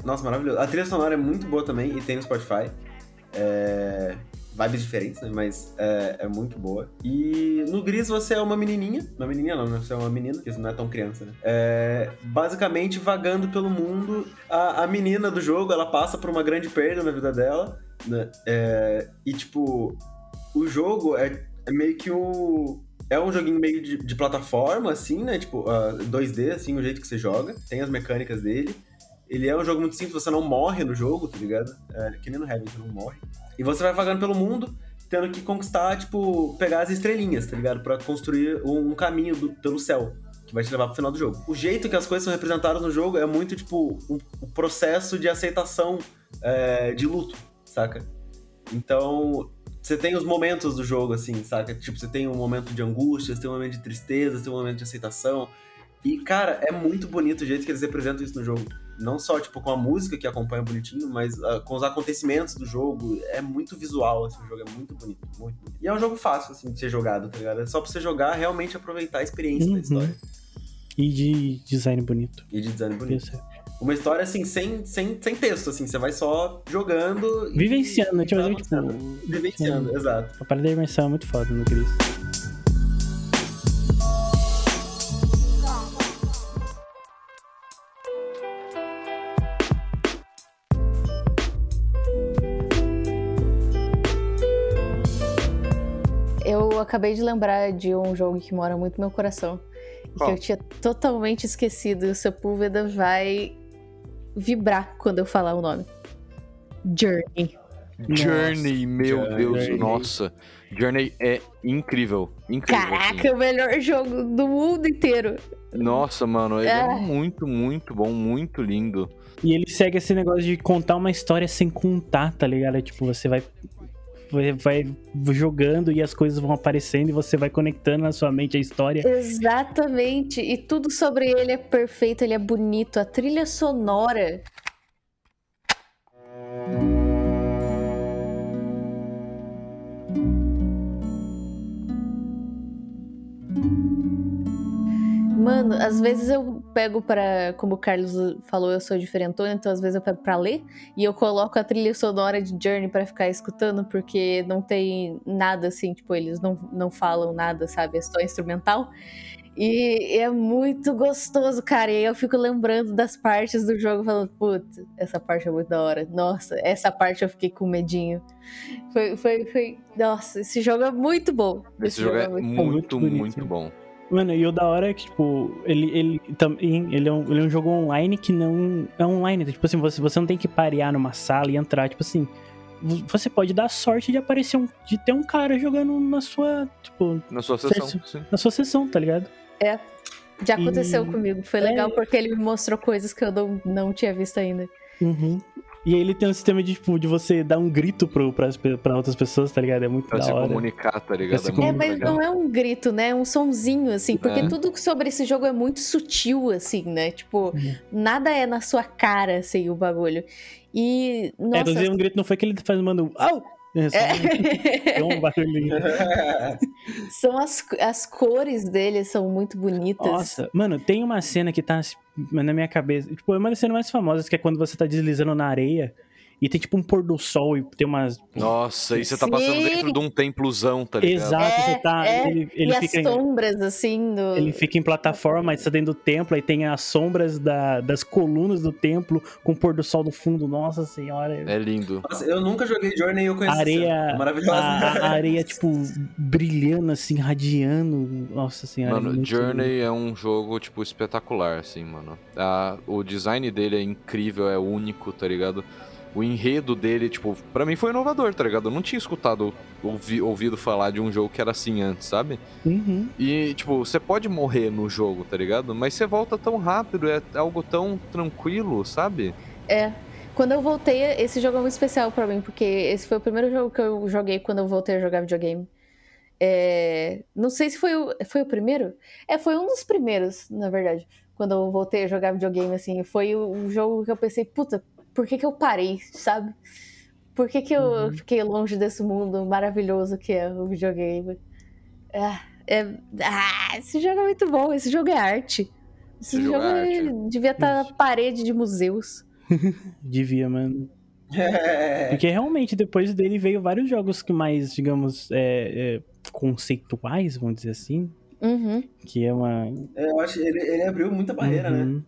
C: Nossa, maravilhoso. A trilha sonora é muito boa também e tem no Spotify. É... Vibes diferentes, né? Mas é, é muito boa. E no Gris você é uma menininha. Uma menininha não, né? Você é uma menina, porque você não é tão criança, né? É, basicamente vagando pelo mundo. A, a menina do jogo, ela passa por uma grande perda na vida dela. Né? É, e, tipo, o jogo é, é meio que um... É um joguinho meio de, de plataforma, assim, né? Tipo, ah, 2D, assim, o jeito que você joga. Tem as mecânicas dele. Ele é um jogo muito simples, você não morre no jogo, tá ligado? É, que nem no Heaven, você não morre. E você vai vagando pelo mundo, tendo que conquistar, tipo, pegar as estrelinhas, tá ligado? Pra construir um caminho do- pelo céu, que vai te levar pro final do jogo. O jeito que as coisas são representadas no jogo é muito, tipo, um, um processo de aceitação é, de luto, saca? Então, você tem os momentos do jogo, assim, saca? Tipo, você tem um momento de angústia, você tem um momento de tristeza, você tem um momento de aceitação. E, cara, é muito bonito o jeito que eles representam isso no jogo. Não só, tipo, com a música que acompanha bonitinho, mas ah, com os acontecimentos do jogo. É muito visual, assim, o jogo é muito bonito, muito bonito. E é um jogo fácil, assim, de ser jogado, tá ligado? É só pra você jogar, realmente aproveitar a experiência
B: Uhum.
C: da história.
B: E de design bonito.
C: E de design bonito.
B: Isso.
C: Uma história, assim, sem, sem, sem texto, assim, você vai só jogando e...
B: Vivenciando,
C: vai
B: tipo,
C: avançando. Vivenciando, exato.
B: A parada da imersão é muito foda no Gris.
D: Eu acabei de lembrar de um jogo que mora muito no meu coração. e
A: Qual?
D: Que eu tinha totalmente esquecido. E o Sepúlveda vai vibrar quando eu falar o nome. Journey.
A: Journey, meu
C: Journey.
A: Deus, nossa. Journey é incrível. Incrível.
D: Caraca,
A: assim.
D: o melhor jogo do mundo inteiro.
A: Nossa, mano, ele é
D: Ah.
A: muito, muito bom, muito lindo.
B: E ele segue esse negócio de contar uma história sem contar, tá ligado? É tipo, você vai, vai, jogando e as coisas vão aparecendo e você vai conectando na sua mente a história.
D: Exatamente. E tudo sobre ele é perfeito, ele é bonito. A trilha sonora. Mano, às vezes eu pego pra. Como o Carlos falou, eu sou diferentona, então às vezes eu pego pra ler e eu coloco a trilha sonora de Journey pra ficar escutando, porque não tem nada assim, tipo, eles não, não falam nada, sabe? É só instrumental. E é muito gostoso, cara. E aí eu fico lembrando das partes do jogo, falando, putz, essa parte é muito da hora. Nossa, essa parte eu fiquei com medinho. Foi, foi, foi. Nossa, esse jogo é muito bom.
A: Esse jogo é
B: bom.
A: muito,
B: Muito
A: muito,
B: bonito.
A: bom.
B: Mano, e o da hora é que, tipo, ele, ele também. Ele é, um, ele é um jogo online que não. É online. Tipo assim, você, você não tem que parear numa sala e entrar. Tipo assim, você pode dar sorte de aparecer um. de ter um cara jogando na sua. Tipo,
A: Na sua sessão, sim.
B: na sua sessão, tá ligado?
D: Já aconteceu
B: E-
D: comigo. Foi
B: é.
D: legal porque ele me mostrou coisas que eu não, não tinha visto ainda.
B: Uhum. E aí ele tem um sistema de, tipo, de você dar um grito pro, pras, pra outras pessoas, tá ligado? É muito
A: Pra
B: da
A: se
B: hora.
A: comunicar, tá ligado?
B: se
A: É
D: É, mas
A: legal.
D: não é um grito, né? É um sonzinho, assim. Porque
A: É.
D: tudo sobre esse jogo é muito sutil, assim, né? Tipo,
B: Uhum.
D: nada é na sua cara, assim, o bagulho. E,
B: É,
D: nossa...
B: inclusive um grito não foi que ele faz mandando. Au! É,
D: É.
B: um barulhinho.
D: são as, as cores dele são muito bonitas.
B: Nossa, mano, tem uma cena que tá na minha cabeça. Tipo, é uma das cenas mais famosas, que é quando você tá deslizando na areia e tem tipo um pôr do sol e tem umas.
A: Nossa, e você tá passando
D: Sim.
A: dentro de um templozão, tá ligado?
B: Exato,
D: É,
B: você tá.
D: é.
B: Ele, ele
D: e as
B: fica. em-
D: sombras, assim, do...
B: Ele fica em plataforma, mas tá dentro do templo, aí tem as sombras da- das colunas do templo com o pôr do sol no fundo. Nossa senhora.
A: É lindo.
C: Nossa, eu nunca joguei Journey e eu conheço
B: A areia,
C: cena.
B: a,
C: Maravilhosa.
B: a areia, tipo, brilhando, assim, radiando. Nossa senhora. é
A: Mano,
B: muito
A: Journey é um jogo, tipo, espetacular, assim, mano. Ah, o design dele é incrível, é único, tá ligado? O enredo dele, tipo, pra mim foi inovador, tá ligado? Eu não tinha escutado, ouvi- ouvido falar de um jogo que era assim antes, sabe?
B: Uhum.
A: E, tipo, você pode morrer no jogo, tá ligado? Mas você volta tão rápido, é algo tão tranquilo, sabe?
D: Quando eu voltei, esse jogo é muito especial pra mim, porque esse foi o primeiro jogo que eu joguei quando eu voltei a jogar videogame. É, Não sei se foi o... foi o primeiro? É, foi um dos primeiros, na verdade. Quando eu voltei a jogar videogame, assim. Foi o o jogo que eu pensei, puta, por que que eu parei, sabe? Por que que eu
B: Uhum.
D: fiquei longe desse mundo maravilhoso que é o videogame? Ah, é- ah, esse jogo é muito bom, esse jogo é arte. Esse,
A: Esse
D: jogo,
A: jogo é
D: é-
A: arte.
D: devia estar na parede de museus.
B: Devia, mano.
C: É.
B: Porque realmente, depois dele veio vários jogos que mais, digamos, é, é, conceituais, vamos dizer assim.
D: Uhum.
B: Que é uma.
C: Eu acho que ele, ele abriu muita barreira, né?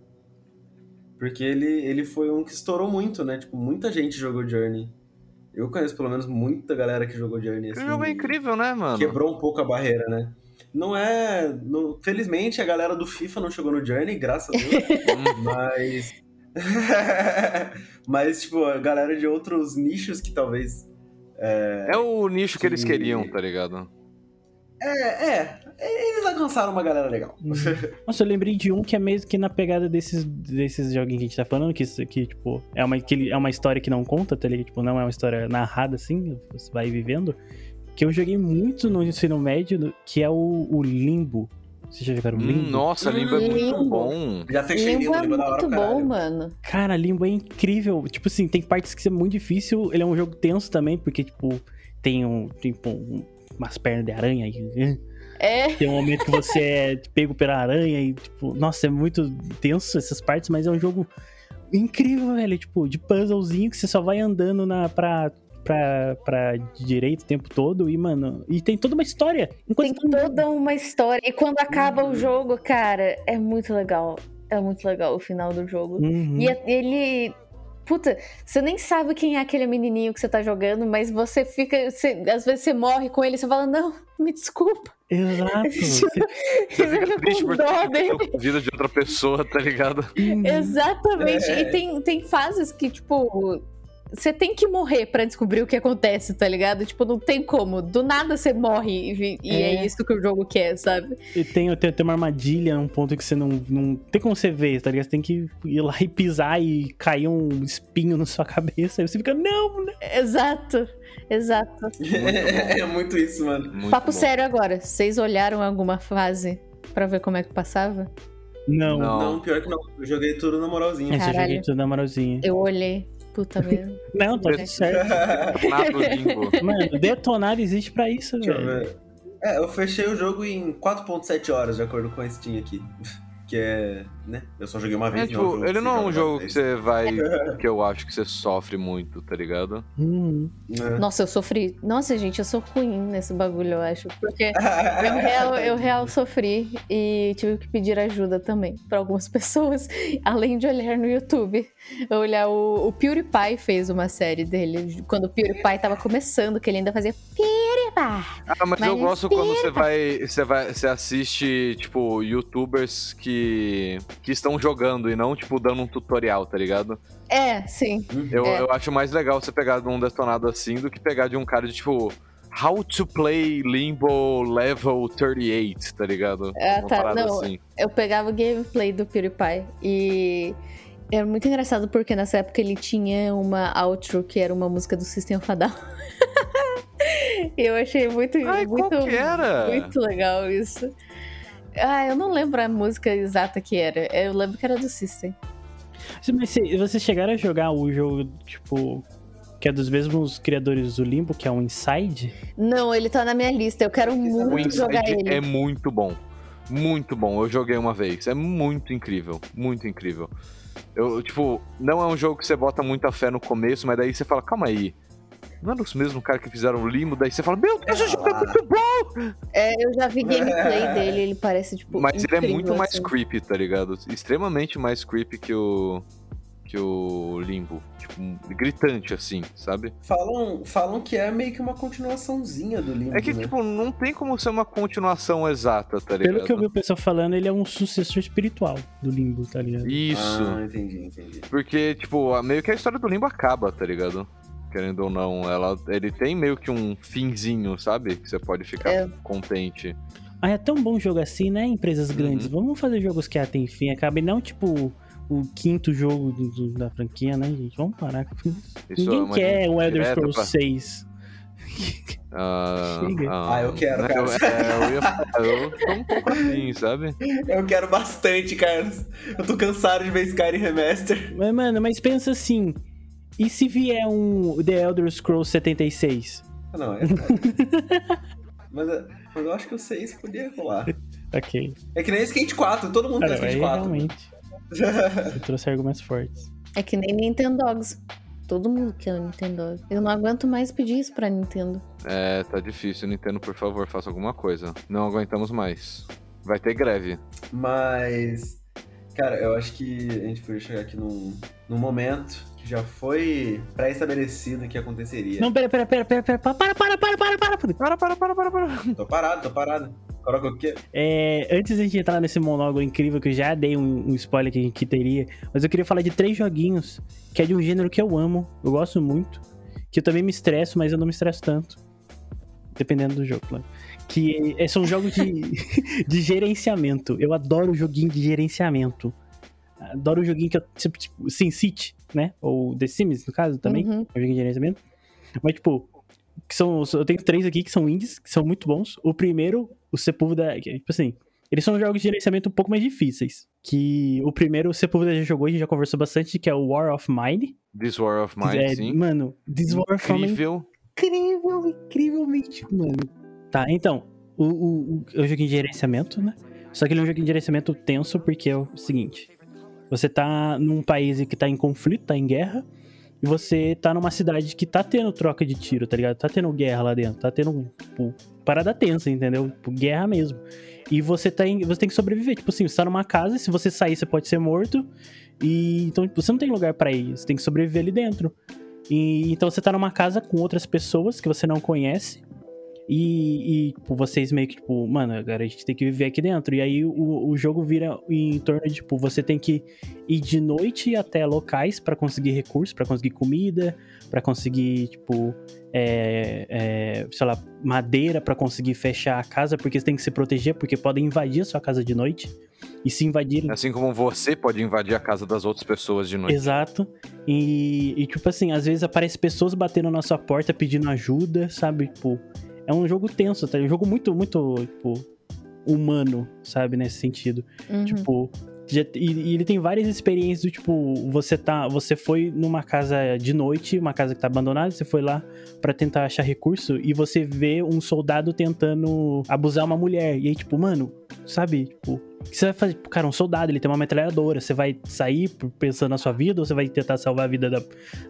C: Porque ele, ele foi um que estourou muito, né? Tipo, muita gente jogou Journey. Eu conheço pelo menos muita galera que jogou Journey. Assim,
A: jogo é incrível, né, mano?
C: Quebrou um pouco a barreira, né? Não é. não- felizmente a galera do FIFA não chegou no Journey, graças a Deus. Mas. mas, tipo, a galera de outros nichos que talvez.
A: é o nicho que eles
C: Que-
A: queriam, tá ligado?
C: É, é. Eles alcançaram uma galera legal.
B: Uhum. Nossa, eu lembrei de um que é mesmo que na pegada desses, desses joguinhos que a gente tá falando, que, que tipo, é uma, que ele- é uma história que não conta, tá ligado? Tipo, não é uma história narrada assim, você vai vivendo. Que eu joguei muito no ensino médio, que é o, o Limbo. Vocês já jogaram
A: Hum,
B: Limbo?
A: nossa, Limbo é muito
D: Limbo.
A: bom.
C: Já fechei
D: Limbo é
C: Limbo da hora
D: muito bom, mano.
B: Cara, Limbo é incrível. Tipo assim, tem partes que é muito difícil. Ele é um jogo tenso também, porque, tipo, tem um. Tipo, um- umas pernas de aranha e.
D: É,
B: Tem um momento que você é pego pela aranha e, tipo, nossa, é muito tenso essas partes, mas é um jogo incrível, velho. Tipo, de puzzlezinho que você só vai andando na, pra, pra, pra direita o tempo todo e, mano, e tem toda uma história.
D: tem
B: tá
D: toda uma história. E quando acaba
C: Uhum.
D: o jogo, cara, é muito legal. É muito legal o final do jogo.
B: Uhum.
D: E ele. Puta, você nem sabe quem é aquele menininho que você tá jogando, mas você fica. você- às vezes você morre com ele e você fala, não, me desculpa.
B: Exato.
A: Você fica triste
D: com
A: por
D: dó
A: ter
D: dele.
A: a vida de outra pessoa, tá ligado?
D: Exatamente.
C: É.
D: E tem, tem fases que, tipo, você tem que morrer pra descobrir o que acontece, tá ligado? Tipo, não tem como. Do nada você morre e, e é.
B: É.
D: isso que o jogo quer, sabe?
B: E tem, tem, tem uma armadilha num ponto que você não, não tem como você ver, tá ligado? Você tem que ir lá e pisar e cair um espinho na sua cabeça. Aí você fica, não, não.
D: Exato. Exato.
C: é muito isso, mano.
A: Muito
D: Papo
A: bom.
D: sério agora. Vocês olharam alguma fase pra ver como é que passava?
B: Não.
A: Não.
C: Não, pior que não. Eu joguei tudo na moralzinha.
B: Esse eu
D: Caralho.
B: joguei tudo na moralzinha.
D: Eu olhei. Puta merda.
B: Não, tá tudo certo. Mano, detonar existe pra isso,
C: Deixa eu
B: velho.
C: ver. É, eu fechei o jogo em 4.7 horas, de acordo com a Steam aqui. Que é, né? Eu só joguei uma vez.
A: É,
C: não é
A: tipo, ele não é um jogo que você vai. que eu acho que você sofre muito, tá ligado?
C: Vezes. É.
D: Nossa, eu sofri. Nossa, gente, eu sou ruim nesse bagulho, eu acho. Porque eu real, eu real sofri e tive que pedir ajuda também pra algumas pessoas, além de olhar no YouTube. Olhar o, o PewDiePie fez uma série dele, quando o PewDiePie tava começando, que ele ainda fazia PewDiePie.
A: Ah, mas,
D: Mas
A: eu gosto quando você vai, você vai, você assiste, tipo, youtubers que, que estão jogando e não, tipo, dando um tutorial, tá ligado?
D: É, sim.
A: Eu,
D: É.
A: eu acho mais legal você pegar de um detonado assim do que pegar de um cara de, tipo, How to play Limbo Level 38, tá ligado?
D: Ah,
A: Uma
D: tá, não.
A: assim.
D: Eu pegava o gameplay do PewDiePie e era muito engraçado porque nessa época ele tinha uma outro que era uma música do System of a Down. Eu achei muito,
A: Ai,
D: muito,
A: qual que era?
D: muito legal isso. Ah, eu não lembro a música exata que era. Eu lembro que era do System.
B: Mas se vocês chegaram a jogar o jogo, tipo, que é dos mesmos criadores do Limbo, que é o Inside?
D: Não, ele tá na minha lista. Eu quero
A: O
D: muito jogar
A: Inside
D: ele.
A: é muito bom. Muito bom. Eu joguei uma vez. É muito incrível. Muito incrível. Eu, tipo, não é um jogo que você bota muita fé no começo, mas daí você fala, calma aí. Não era os mesmos caras que fizeram o Limbo? Daí você fala, meu Deus, esse jogo é muito bom!
D: É, eu já vi gameplay dele, ele parece, tipo.
A: Mas ele é muito mais
D: assim.
A: creepy, tá ligado? Extremamente mais creepy que o. que o Limbo. Tipo, gritante, assim, sabe?
C: Falam, falam que é meio que uma continuaçãozinha do Limbo,
A: É que,
C: né?
A: tipo, não tem como ser uma continuação exata, tá ligado?
B: Pelo que eu vi o pessoal falando, ele é um sucessor espiritual do Limbo, tá ligado?
A: Isso.
C: Ah, entendi, entendi.
A: Porque, tipo, meio que a história do Limbo acaba, tá ligado? Querendo ou não, ela, ele tem meio que um finzinho, sabe? Que você pode ficar
D: É.
A: contente.
B: Ah, é tão bom jogo assim, né? Empresas grandes.
A: Uhum.
B: Vamos fazer jogos que até fim acabem, não tipo o quinto jogo do- do- da franquia, né, gente? Vamos parar.
A: Isso é
B: Ninguém
A: uma
B: quer o Elder Scrolls
A: pra-
B: 6.
A: Ah,
B: Chega.
C: Ah, eu quero,
A: né,
C: cara.
A: Eu, é, eu ia falar, eu tô um pouco assim, sabe?
C: Eu quero bastante, Carlos. Eu tô cansado de ver Skyrim Remaster.
B: Mas, mano, mas pensa assim. E se vier um The Elder Scrolls 76?
C: Ah, Não, é. mas, mas eu acho que o 6 podia rolar.
B: Ok.
C: É que nem Skate 4, todo mundo
B: Cara,
C: tem Skate 4.
B: realmente. Eu trouxe argumentos fortes.
D: É que nem Nintendogs. Todo mundo quer o Nintendo. Eu não aguento mais pedir isso pra Nintendo.
A: É, tá difícil. Nintendo, por favor, faça alguma coisa. Não aguentamos mais. Vai ter greve.
C: Mas, cara, eu acho que a gente podia chegar aqui num, num momento já foi pré-estabelecido que aconteceria.
B: Não, pera, pera, pera, pera, pera, para, para, para, para, para, para.
A: Para, para, para, para, para.
C: Tô parado, tô parado. Coloca o quê?
B: É, antes de a gente entrar nesse monólogo incrível que eu já dei um, um spoiler que a gente teria, mas eu queria falar de três joguinhos que é de um gênero que eu amo, eu gosto muito, que eu também me estresso, mas eu não me estresso tanto. Dependendo do jogo, claro. Que é- são jogos de, de gerenciamento. Eu adoro joguinho de gerenciamento. Adoro o joguinho que eu. Tipo, tipo SimCity, né? Ou The Sims, no caso, também.
D: Uhum.
B: É um joguinho de gerenciamento. Mas, tipo, que são, eu tenho três aqui que são indies, que são muito bons. O primeiro, o Sepúlveda, que, tipo assim, eles são jogos de gerenciamento um pouco mais difíceis. Que o primeiro, o Sepúlveda já jogou, a gente já conversou bastante, que é o War of Mine.
A: This War of Mine,
B: é,
A: sim.
B: Mano, This War of Mine é
A: Incrível.
B: incrível, incrivelmente, mano. Tá, então, o, o, o, é um joguinho de gerenciamento, né? Só que ele é um joguinho de gerenciamento tenso, porque é o seguinte: você tá num país que tá em conflito, tá em guerra, e você tá numa cidade que tá tendo troca de tiro, tá ligado? Tá tendo guerra lá dentro, tá tendo tipo, parada tensa, entendeu? Tipo, guerra mesmo. E você tem, você tem que sobreviver. Tipo assim, você tá numa casa, se você sair, você pode ser morto. E então tipo, você não tem lugar pra ir, você tem que sobreviver ali dentro. E então você tá numa casa com outras pessoas que você não conhece. E, e, tipo, vocês meio que, tipo, mano, agora a gente tem que viver aqui dentro. E aí o, o jogo vira em torno de, tipo, você tem que ir de noite até locais pra conseguir recursos, pra conseguir comida, pra conseguir, tipo, é, é, sei lá, madeira pra conseguir fechar a casa, porque você tem que se proteger, porque podem invadir a sua casa de noite. E se invadirem.
A: Assim como você pode invadir a casa das outras pessoas de noite.
B: Exato. E, e, tipo assim, às vezes aparecem pessoas batendo na sua porta pedindo ajuda, sabe? Tipo, é um jogo tenso, tá? É um jogo muito, muito, tipo, humano, sabe? Nesse sentido.
D: Uhum.
B: Tipo, já- e, e ele tem várias experiências do tipo, você tá, você foi numa casa de noite, uma casa que tá abandonada, você foi lá pra tentar achar recurso e você vê um soldado tentando abusar uma mulher. E aí, tipo, mano, sabe? Tipo, o que você vai fazer? Cara, um soldado, ele tem uma metralhadora. Você vai sair pensando na sua vida ou você vai tentar salvar a vida da,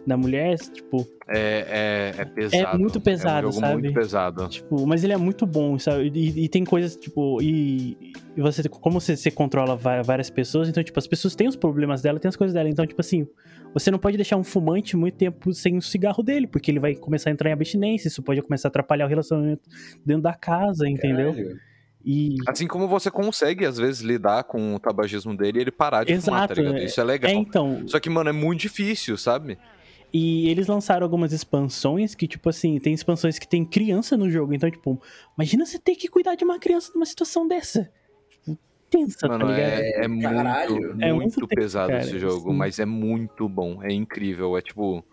B: da mulher? Tipo,
A: É, é, é pesado.
B: muito pesado,
A: é um jogo
B: sabe?
A: muito pesado.
B: Tipo, mas ele é muito bom, sabe? E, e tem coisas, tipo, e, e você, como você, você controla várias pessoas, então, tipo, as pessoas têm os problemas dela, tem as coisas dela. Então, tipo assim, você não pode deixar um fumante muito tempo sem o cigarro dele, porque ele vai começar a entrar em abstinência, isso pode começar a atrapalhar o relacionamento dentro da casa, entendeu?
C: Caralho.
B: E.
A: Assim como você consegue, às vezes, lidar com o tabagismo dele e ele parar de fumar, tá
B: Exato,
A: ligado?
B: é-
A: Isso é legal.
B: É, então,
A: Só que, mano, é muito difícil, sabe?
B: E eles lançaram algumas expansões que, tipo assim, tem expansões que tem criança no jogo. Então, tipo, imagina você ter que cuidar de uma criança numa situação dessa. Tipo, tensa,
A: Mano,
B: tá ligado?
A: é, é muito.
B: É
A: muito
B: muito tempo,
A: pesado
B: cara,
A: esse jogo,
B: sim.
A: mas é muito bom, é incrível, é tipo...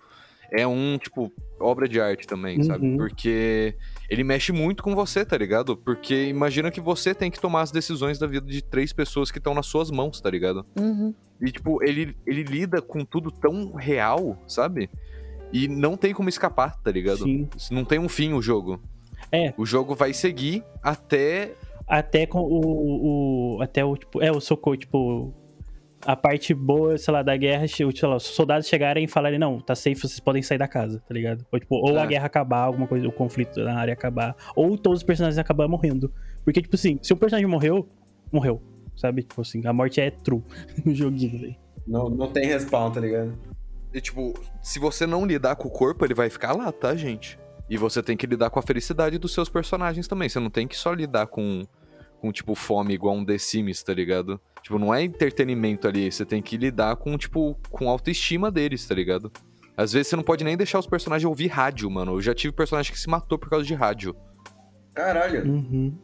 A: É um, tipo, obra de arte também, sabe?
B: Uhum.
A: Porque ele mexe muito com você, tá ligado? Porque imagina que você tem que tomar as decisões da vida de três pessoas que estão nas suas mãos, tá ligado?
D: Uhum.
A: E, tipo, ele, ele lida com tudo tão real, sabe? E não tem como escapar, tá ligado?
B: Sim.
A: Não tem um fim o jogo.
B: É.
A: O jogo vai seguir até
B: Até com o, o. Até o, tipo. É, o socorro, tipo. A parte boa, sei lá, da guerra, sei lá, os soldados chegarem e falarem, não, tá safe, vocês podem sair da casa, tá ligado? Ou, tipo, ou a
A: É.
B: guerra acabar, alguma coisa, o conflito na área acabar, ou todos os personagens acabar morrendo. Porque, tipo assim, se um personagem morreu, morreu, sabe? Tipo assim, a morte é true no joguinho, velho.
C: Não, não tem respawn, tá ligado?
A: E, tipo, se você não lidar com o corpo, ele vai ficar lá, tá, gente? E você tem que lidar com a felicidade dos seus personagens também. Você não tem que só lidar com, com tipo, fome igual um The Sims, tá ligado? Tipo, não é entretenimento ali. Você tem que lidar com, tipo, com a autoestima deles, tá ligado? Às vezes você não pode nem deixar os personagens ouvir rádio, mano. Eu já tive personagem que se matou por causa de rádio.
C: Caralho.
B: Uhum.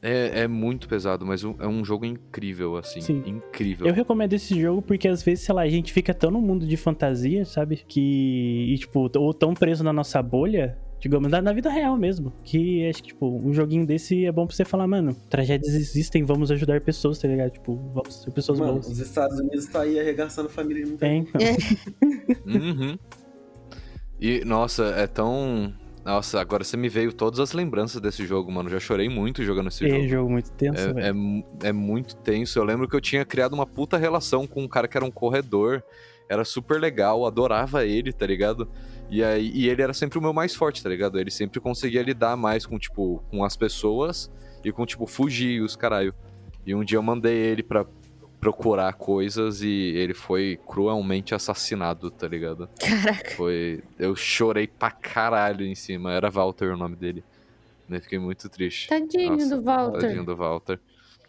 A: É, é muito pesado, mas é um jogo incrível, assim.
B: Sim.
A: Incrível.
B: Eu recomendo esse jogo porque às vezes, sei lá, a gente fica tão no mundo de fantasia, sabe? Que. E, tipo, ou tão preso na nossa bolha, digamos, na, na vida real mesmo. Que acho que, tipo, um joguinho desse é bom pra você falar, mano, tragédias existem, vamos ajudar pessoas, tá ligado? Tipo, vamos ser pessoas
C: Mano,
B: boas.
C: os Estados Unidos tá aí arregaçando família de muita
B: É, então.
A: Uhum. E, nossa, é tão. Nossa, agora você me veio todas as lembranças desse jogo, mano. Já chorei muito jogando esse
B: É
A: jogo.
B: jogo muito tenso,
A: É,
B: velho.
A: é, é muito tenso. Eu lembro que eu tinha criado uma puta relação com um cara que era um corredor. Era super legal, adorava ele, tá ligado? E, aí, e ele era sempre o meu mais forte, tá ligado? Ele sempre conseguia lidar mais com, tipo, com as pessoas e com, tipo, fugir os caralho. E um dia eu mandei ele pra procurar coisas e ele foi cruelmente assassinado, tá ligado?
D: Caraca.
A: Foi. Eu chorei pra caralho em cima. Era Walter o nome dele. Eu fiquei muito triste.
D: Tadinho
A: Nossa,
D: do Walter.
A: Tadinho do Walter.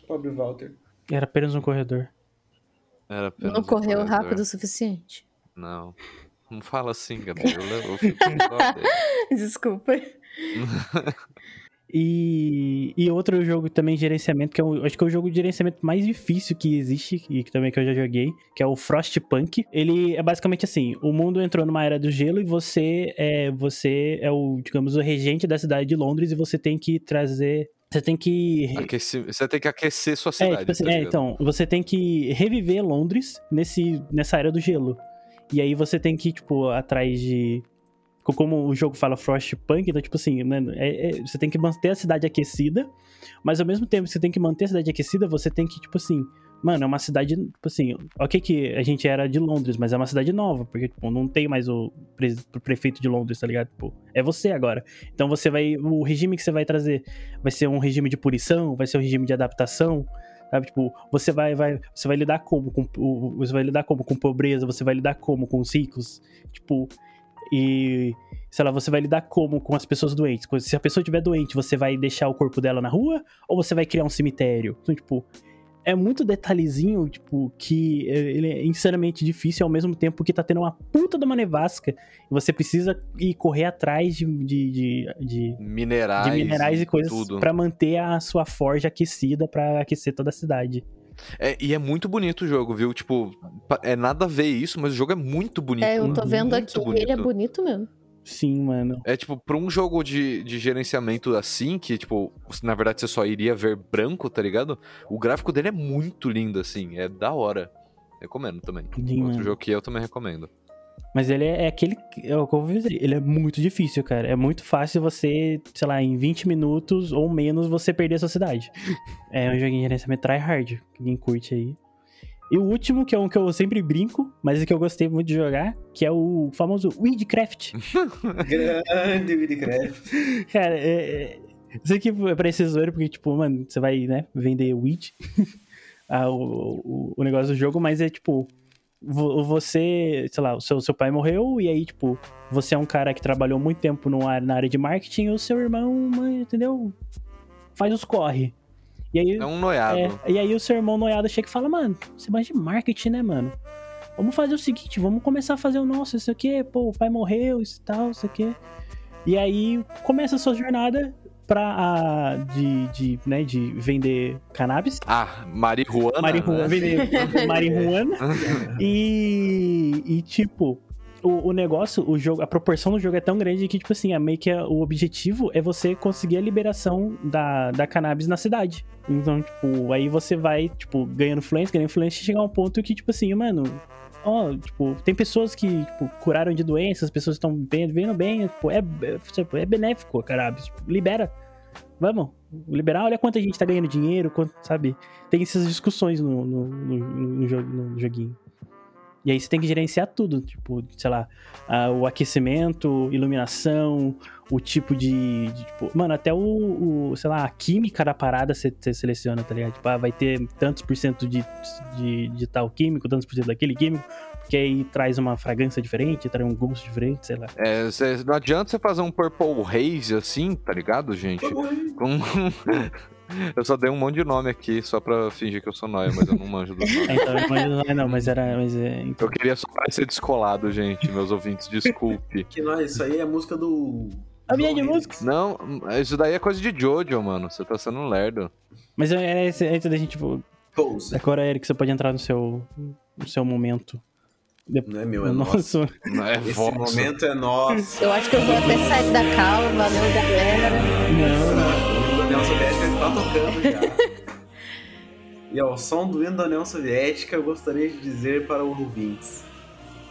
C: Pobre Walter.
B: Era apenas um corredor.
A: Era apenas
D: Não
A: um
D: correu
A: corredor.
D: rápido o suficiente.
A: Não. Não fala assim, Gabriel. Eu fico com.
D: Desculpa.
B: E, e outro jogo também de gerenciamento, que é o, acho que é o jogo de gerenciamento mais difícil que existe, e que também que eu já joguei, que é o Frostpunk. Ele é basicamente assim: o mundo entrou numa era do gelo e você é, você é o, digamos, o regente da cidade de Londres e você tem que trazer. Você tem que.
A: Aqueci- Você tem que aquecer sua
B: É,
A: cidade.
B: tipo assim,
A: tá
B: é, então, você tem que reviver Londres nesse, nessa era do gelo. E aí você tem que, tipo, atrás de. co- Como o jogo fala Frostpunk, então, tipo assim, mano, é- é- você tem que manter a cidade aquecida, mas ao mesmo tempo que você tem que manter a cidade aquecida, você tem que, tipo assim, mano, é uma cidade, tipo assim, ok que a gente era de Londres, mas é uma cidade nova, porque, tipo, não tem mais o, pre- prefeito de Londres, tá ligado? Tipo, é você agora. Então você vai, o regime que você vai trazer vai ser um regime de punição, vai ser um regime de adaptação, sabe? Tipo, você vai, vai, você vai lidar como com, você vai lidar como com pobreza, você vai lidar como com os ricos, tipo, e sei lá, você vai lidar como com as pessoas doentes. Se a pessoa estiver doente, você vai deixar o corpo dela na rua ou você vai criar um cemitério? Então, tipo, é muito detalhezinho, tipo, que é- ele é insanamente difícil ao mesmo tempo que tá tendo uma puta de uma nevasca. E você precisa ir correr atrás de, de, de, de
A: Minerais.
B: de minerais e coisas pra manter a sua forja aquecida pra aquecer toda a cidade.
A: É, e é muito bonito o jogo, viu? Tipo, é nada a ver isso, mas o jogo é muito bonito.
D: É, eu tô vendo aqui, ele é bonito mesmo.
B: Sim, mano.
A: É tipo, pra um jogo de, de gerenciamento assim, que, tipo, na verdade você só iria ver branco, tá ligado? O gráfico dele é muito lindo, assim, é da hora. Recomendo também.
B: Sim,
A: Outro
B: mano.
A: jogo que eu também recomendo.
B: Mas ele é, é aquele. É o que eu vou dizer. Ele é muito difícil, cara. É muito fácil você, sei lá, em 20 minutos ou menos você perder a sua cidade. é um joguinho de gerenciamento tryhard. Quem curte aí. E o último, que é um que eu sempre brinco, mas é que eu gostei muito de jogar, que é o famoso Weedcraft.
C: Grande Weedcraft.
B: Cara, é, é, isso aqui é pra esse zoeiro, porque, tipo, mano, você vai, né, vender weed, ah, o, o, o negócio do jogo, mas é, tipo, vo- você, sei lá, o seu, seu pai morreu, e aí, tipo, você é um cara que trabalhou muito tempo no, na área de marketing, e o seu irmão, mano, entendeu? Faz os corre. E aí,
A: É um noiado.
B: é, e aí o seu irmão noiado chega e fala, mano, você manja de marketing, né, mano? Vamos fazer o seguinte, vamos começar a fazer o nosso, isso aqui, pô, o pai morreu, isso e tal, isso aqui. E aí começa a sua jornada pra, ah, de, de, né, de vender cannabis.
A: Ah, marihuana.
B: Marihuana,
A: né?
B: vender marihuana. E, e tipo, o, o negócio, o jogo, a proporção do jogo é tão grande que, tipo assim, é meio que é- o objetivo é você conseguir a liberação da, da cannabis na cidade. Então, tipo, aí você vai, tipo, ganhando influência, ganhando influência e chegar a um ponto que, tipo assim, mano, ó, tipo, tem pessoas que, tipo, curaram de doenças, pessoas estão vendo, vendo bem, tipo, é, é, tipo, é benéfico a cannabis, tipo, libera. Vamos, liberar, olha quanta gente tá ganhando dinheiro, quanto, sabe? Tem essas discussões no, no, no, no no joguinho. E aí você tem que gerenciar tudo, tipo, sei lá, ah, o aquecimento, iluminação, o tipo de, de, tipo, mano, até o, o, sei lá, a química da parada você, você seleciona, tá ligado? Tipo, ah, vai ter tantos por cento de, de, de tal químico, tantos por cento daquele químico, porque aí traz uma fragrância diferente, traz um gosto diferente, sei lá.
A: É, cê- não adianta você fazer um Purple Haze assim, tá ligado, gente? Com- eu só dei um monte de nome aqui, só pra fingir que eu sou nóia, mas eu não manjo do nome.
B: É, então, mas, não, mas era, mas é, então,
A: Eu queria só parecer descolado, gente, meus ouvintes, desculpe.
C: Que não, isso aí é música do.
B: A minha de
C: João
B: música.
C: Reis.
A: Não, isso daí é coisa de Jojo, mano. Você tá sendo um lerdo.
B: Mas é, esse- antes da gente, tipo,
C: Pose.
B: agora, Eric, você pode entrar no seu, no seu momento.
C: Não é meu, é nosso.
B: Nosso.
A: Não é
C: Esse
A: vosso.
C: momento é nosso.
D: Eu acho que eu vou até sair da calma, valeu, galera.
B: Não,
C: A União Soviética está tocando já. E ao som do hino da União Soviética, eu gostaria de dizer para os ouvintes: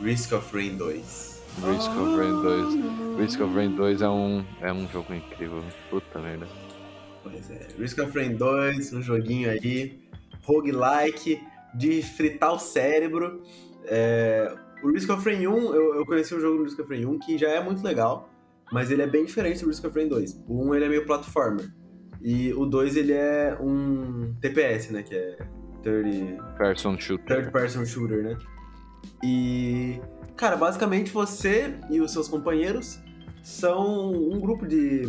C: Risk of Rain 2.
A: Risk of Rain 2. Risk of Rain 2 é um, é um jogo incrível. Puta merda.
C: Pois é, Risk of Rain 2, um joguinho aí, roguelike, de fritar o cérebro. É, o Risk of Rain 1, eu, eu conheci um jogo no Risk of Rain 1 que já é muito legal, mas ele é bem diferente do Risk of Rain 2. O 1 ele é meio platformer, e o 2 ele é um TPS, né, que é Third,
A: Person Shooter.
C: third Person Shooter, né. E, cara, basicamente você e os seus companheiros são um grupo de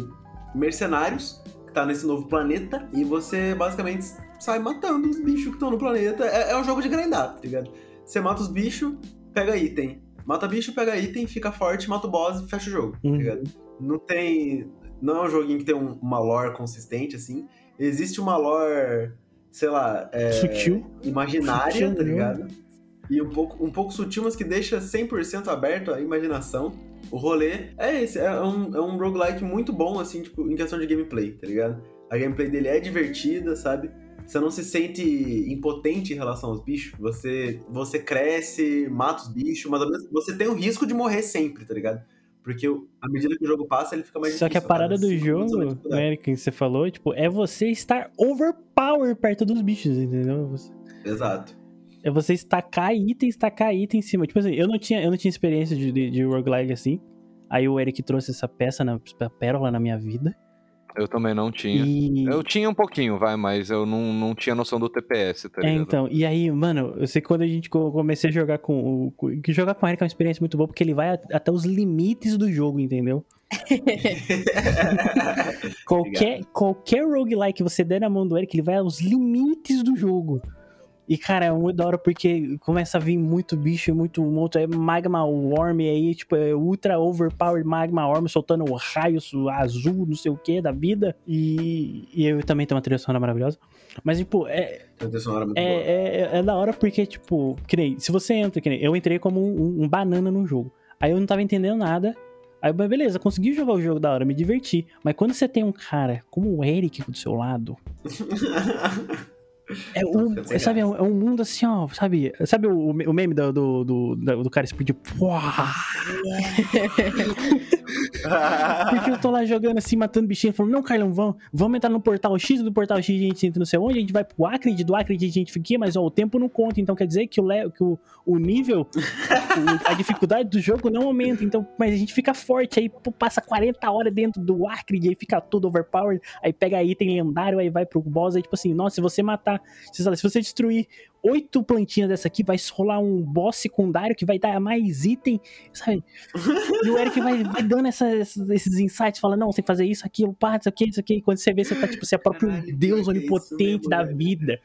C: mercenários que tá nesse novo planeta e você basicamente sai matando os bichos que estão no planeta. É, é um jogo de grindar, tá ligado? Você mata os bichos, pega item. Mata bicho, pega item, fica forte, mata o boss e fecha o jogo, tá
B: Uhum.
C: ligado? Não tem. Não é um joguinho que tem um- uma lore consistente, assim. Existe uma lore, sei lá, é,
B: sutil.
C: imaginária,
B: Sutil,
C: tá
B: né?
C: ligado? E um pouco, um pouco sutil, mas que deixa 100% aberto a imaginação. O rolê é esse, é um, é um roguelike muito bom, assim, tipo, em questão de gameplay, tá ligado? A gameplay dele é divertida, sabe? Você não se sente impotente em relação aos bichos. Você, você cresce, mata os bichos, mas você tem o risco de morrer sempre, tá ligado? Porque à medida que o jogo passa, ele fica mais
B: Só que a
C: difícil,
B: parada do jogo,
C: dificuldade.
B: né, que você falou, tipo, é você estar overpower perto dos bichos, entendeu? Você-
C: Exato.
B: É você estacar item, estacar item em cima. Tipo assim, eu não tinha, eu não tinha experiência de, de, de roguelike assim. Aí o Eric trouxe essa peça, na, essa pérola na minha vida.
A: Eu também não tinha.
B: E...
A: Eu tinha um pouquinho, vai, mas eu não, não tinha noção do TPS, tá
B: É,
A: ligado?
B: então, e aí, mano, eu sei que quando a gente co- comecei a jogar com o. jogar com o Eric é uma experiência muito boa, porque ele vai até os limites do jogo, entendeu? qualquer, qualquer roguelike que você der na mão do Eric, ele vai aos limites do jogo. E, cara, é muito da hora porque começa a vir muito bicho, muito monstro. É Magma Worm aí, tipo, é Ultra Overpowered Magma Worm soltando raios azul, não sei o que, da vida. E, e eu também tenho uma trilha sonora maravilhosa. Mas, tipo, é,
C: A trilha sonora é muito boa.
B: é, é, é da hora porque, tipo, que nem, se você entra, que nem, eu entrei como um, um banana no jogo. Aí eu não tava entendendo nada. Aí, beleza, consegui jogar o jogo da hora, me diverti. Mas quando você tem um cara como o Eric do seu lado, É, um,
C: sem
B: sabe, é um, é um mundo assim, ó, sabe? Sabe o, o meme do, do, do, do- cara explodir? Porque eu tô lá jogando assim, matando bichinho, falando, não, Carlão, vamos, vamos entrar no portal X, do portal X a gente entra não sei onde, a gente vai pro Acre, do Acre a gente fica aqui, mas ó, o tempo não conta, então quer dizer que o, le- que o, o nível, o- a dificuldade do jogo não aumenta, então, mas a gente fica forte, aí passa 40 horas dentro do Acre, aí fica todo overpowered, aí pega item lendário, aí vai pro boss, aí tipo assim, nossa, se você matar, se se você destruir oito plantinhas dessa aqui, vai rolar um boss secundário que vai dar mais item, sabe? E o Eric vai, vai dando essa- esses, insights, fala, não, você tem que fazer isso, aquilo, pá, isso aqui, isso aqui. E quando você vê, você tá, tipo, você é próprio
C: Caralho,
B: Deus
C: é
B: onipotente
C: mesmo,
B: da
C: velho.
B: vida.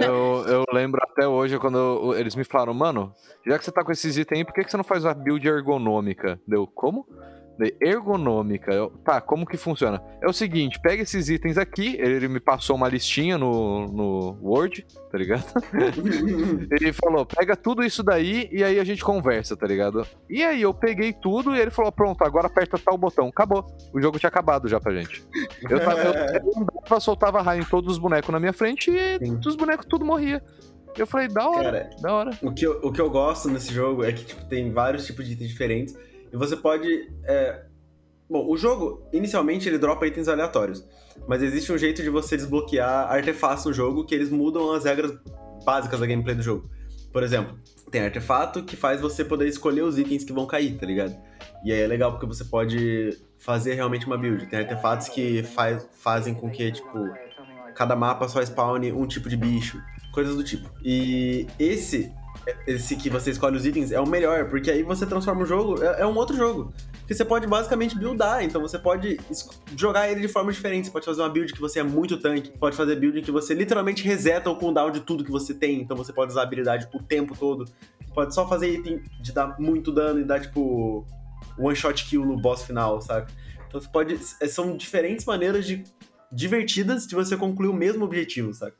A: eu, eu lembro até hoje quando eu- eles me falaram, mano, já que você tá com esses itens aí, por que, que você não faz uma build ergonômica? Deu, como? Daí, Ergonômica. Eu, tá, como que funciona? É o seguinte, pega esses itens aqui, ele me passou uma listinha no, no Word, tá ligado? Ele falou, pega tudo isso daí e aí a gente conversa, tá ligado? E aí eu peguei tudo e ele falou, pronto, agora aperta tal botão. Acabou. O jogo tinha acabado já pra gente. Eu, tava, eu, eu andava, soltava raio em todos os bonecos na minha frente e
C: Sim.
A: os bonecos tudo morria. Eu falei, da hora,
C: Cara,
A: da hora.
C: O que, eu, o que eu gosto nesse jogo é que tipo, tem vários tipos de itens diferentes e você pode. é, Bom, o jogo, inicialmente, ele dropa itens aleatórios, mas existe um jeito de você desbloquear artefatos no jogo que eles mudam as regras básicas da gameplay do jogo. Por exemplo, tem artefato que faz você poder escolher os itens que vão cair, tá ligado? E aí é legal porque você pode fazer realmente uma build. Tem artefatos que faz, fazem com que, tipo, cada mapa só spawne um tipo de bicho, coisas do tipo. E esse, esse que você escolhe os itens é o melhor, porque aí você transforma o jogo, é, é um outro jogo. Porque você pode basicamente buildar, então você pode jogar ele de forma diferente. Você pode fazer uma build que você é muito tanque, pode fazer build que você literalmente reseta o cooldown de tudo que você tem, então você pode usar a habilidade o tempo todo. Pode só fazer item de dar muito dano e dar, tipo, one shot kill no boss final, sabe? Então você pode. é, São diferentes maneiras de divertidas de você concluir o mesmo objetivo, sabe?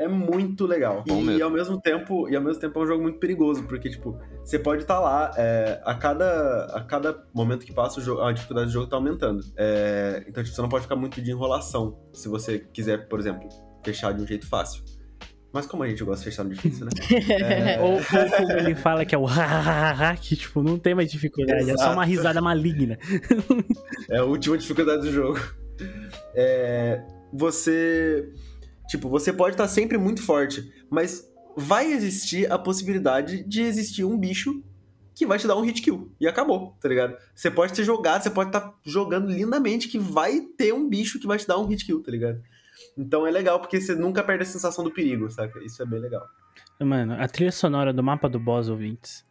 C: É muito legal.
A: Bom
C: e,
A: mesmo.
C: ao mesmo tempo, e ao mesmo tempo é um jogo muito perigoso, porque, tipo, você pode estar lá, é, a, cada, a cada momento que passa o jogo, a dificuldade do jogo tá aumentando. É, então, tipo, você não pode ficar muito de enrolação se você quiser, por exemplo, fechar de um jeito fácil. Mas como a gente gosta de fechar no difícil, né? É,
B: Ou, ou como ele fala que é o ha, que, tipo, não tem mais dificuldade, é só uma
C: Exato.
B: risada maligna.
C: É a última dificuldade do jogo. É, você. Tipo, você pode estar sempre muito forte, mas vai existir a possibilidade de existir um bicho que vai te dar um hit kill. E acabou, tá ligado? Você pode ter jogado, você pode estar jogando lindamente que vai ter um bicho que vai te dar um hit kill, tá ligado? Então é legal porque você nunca perde a sensação do perigo, saca? Isso é bem legal.
B: Mano, a trilha sonora do mapa do boss ouvintes.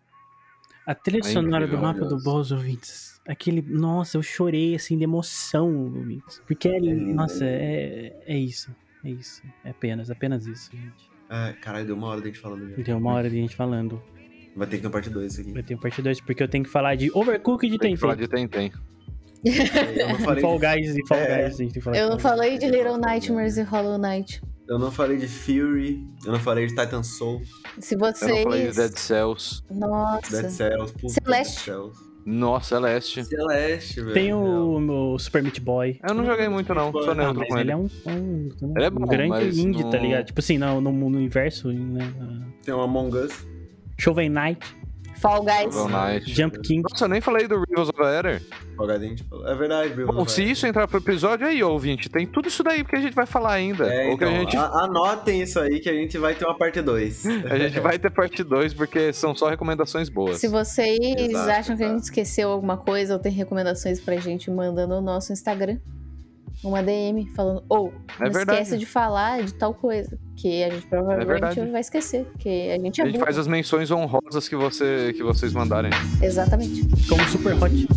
B: A trilha
A: É
B: sonora do
A: incrível,
B: mapa do boss ouvintes. Aquele. Nossa, eu chorei assim de emoção, ouvintes. Porque é,
C: lindo,
B: nossa,
C: é
B: é, é isso. É isso. É apenas, apenas isso, gente.
C: Ah, caralho, deu uma hora da gente falando. mesmo.
B: Deu uma hora de gente falando.
C: Vai ter que ter uma parte 2 isso aqui.
B: Vai ter parte 2, porque eu tenho que falar de Overcooked de
A: Tem que falar
B: Tentem.
A: de Tentem.
C: Eu não falei,
B: Fall Guys e Fall
C: É.
B: Guys. A gente tem que falar
D: Eu
B: de
D: não falei de Little Nightmares e Hollow Knight.
C: eu não falei de Fury, eu não falei de Titan Soul.
D: Se
A: Eu não falei de
D: vocês.
A: Dead Cells.
D: Nossa.
C: Dead Cells, puta,
D: Celeste.
C: Dead Cells.
A: Nossa, Celeste.
C: Celeste, velho.
B: Tem o, o Super Meat Boy.
A: Eu não joguei muito, não. Sou
B: Ah,
A: neutro
B: mas
A: com
B: ele
A: ele.
B: é um, um, um
A: Ele é bom,
B: grande
A: mas
B: indie,
A: não-
B: tá ligado? Tipo assim, no, no, no universo, né?
C: Tem o Among Us.
B: Shovel Knight,
D: Fall Guys.
B: Jump King.
A: Nossa, eu nem falei do Rivals of Aether.
C: Falou? É verdade, viu?
A: Bom, se isso entrar pro episódio, aí, ouvinte, tem tudo isso daí que a gente vai falar ainda.
C: É,
A: Ou que
C: então,
A: a gente,
C: a- anotem isso aí que a gente vai ter uma parte 2.
A: a gente vai ter parte 2, porque são só recomendações boas.
D: Se vocês
C: Exato,
D: acham que a
C: exato.
D: gente esqueceu alguma coisa ou tem recomendações pra gente, manda no nosso Instagram. Uma DM falando, ou
A: É
D: não
A: verdade.
D: esquece de falar de tal coisa. Que a gente provavelmente
A: verdade.
D: vai esquecer. Porque a gente é
A: A gente
D: burro.
A: faz as menções honrosas que, você, que vocês mandarem.
D: Exatamente.
B: Como Super Hot.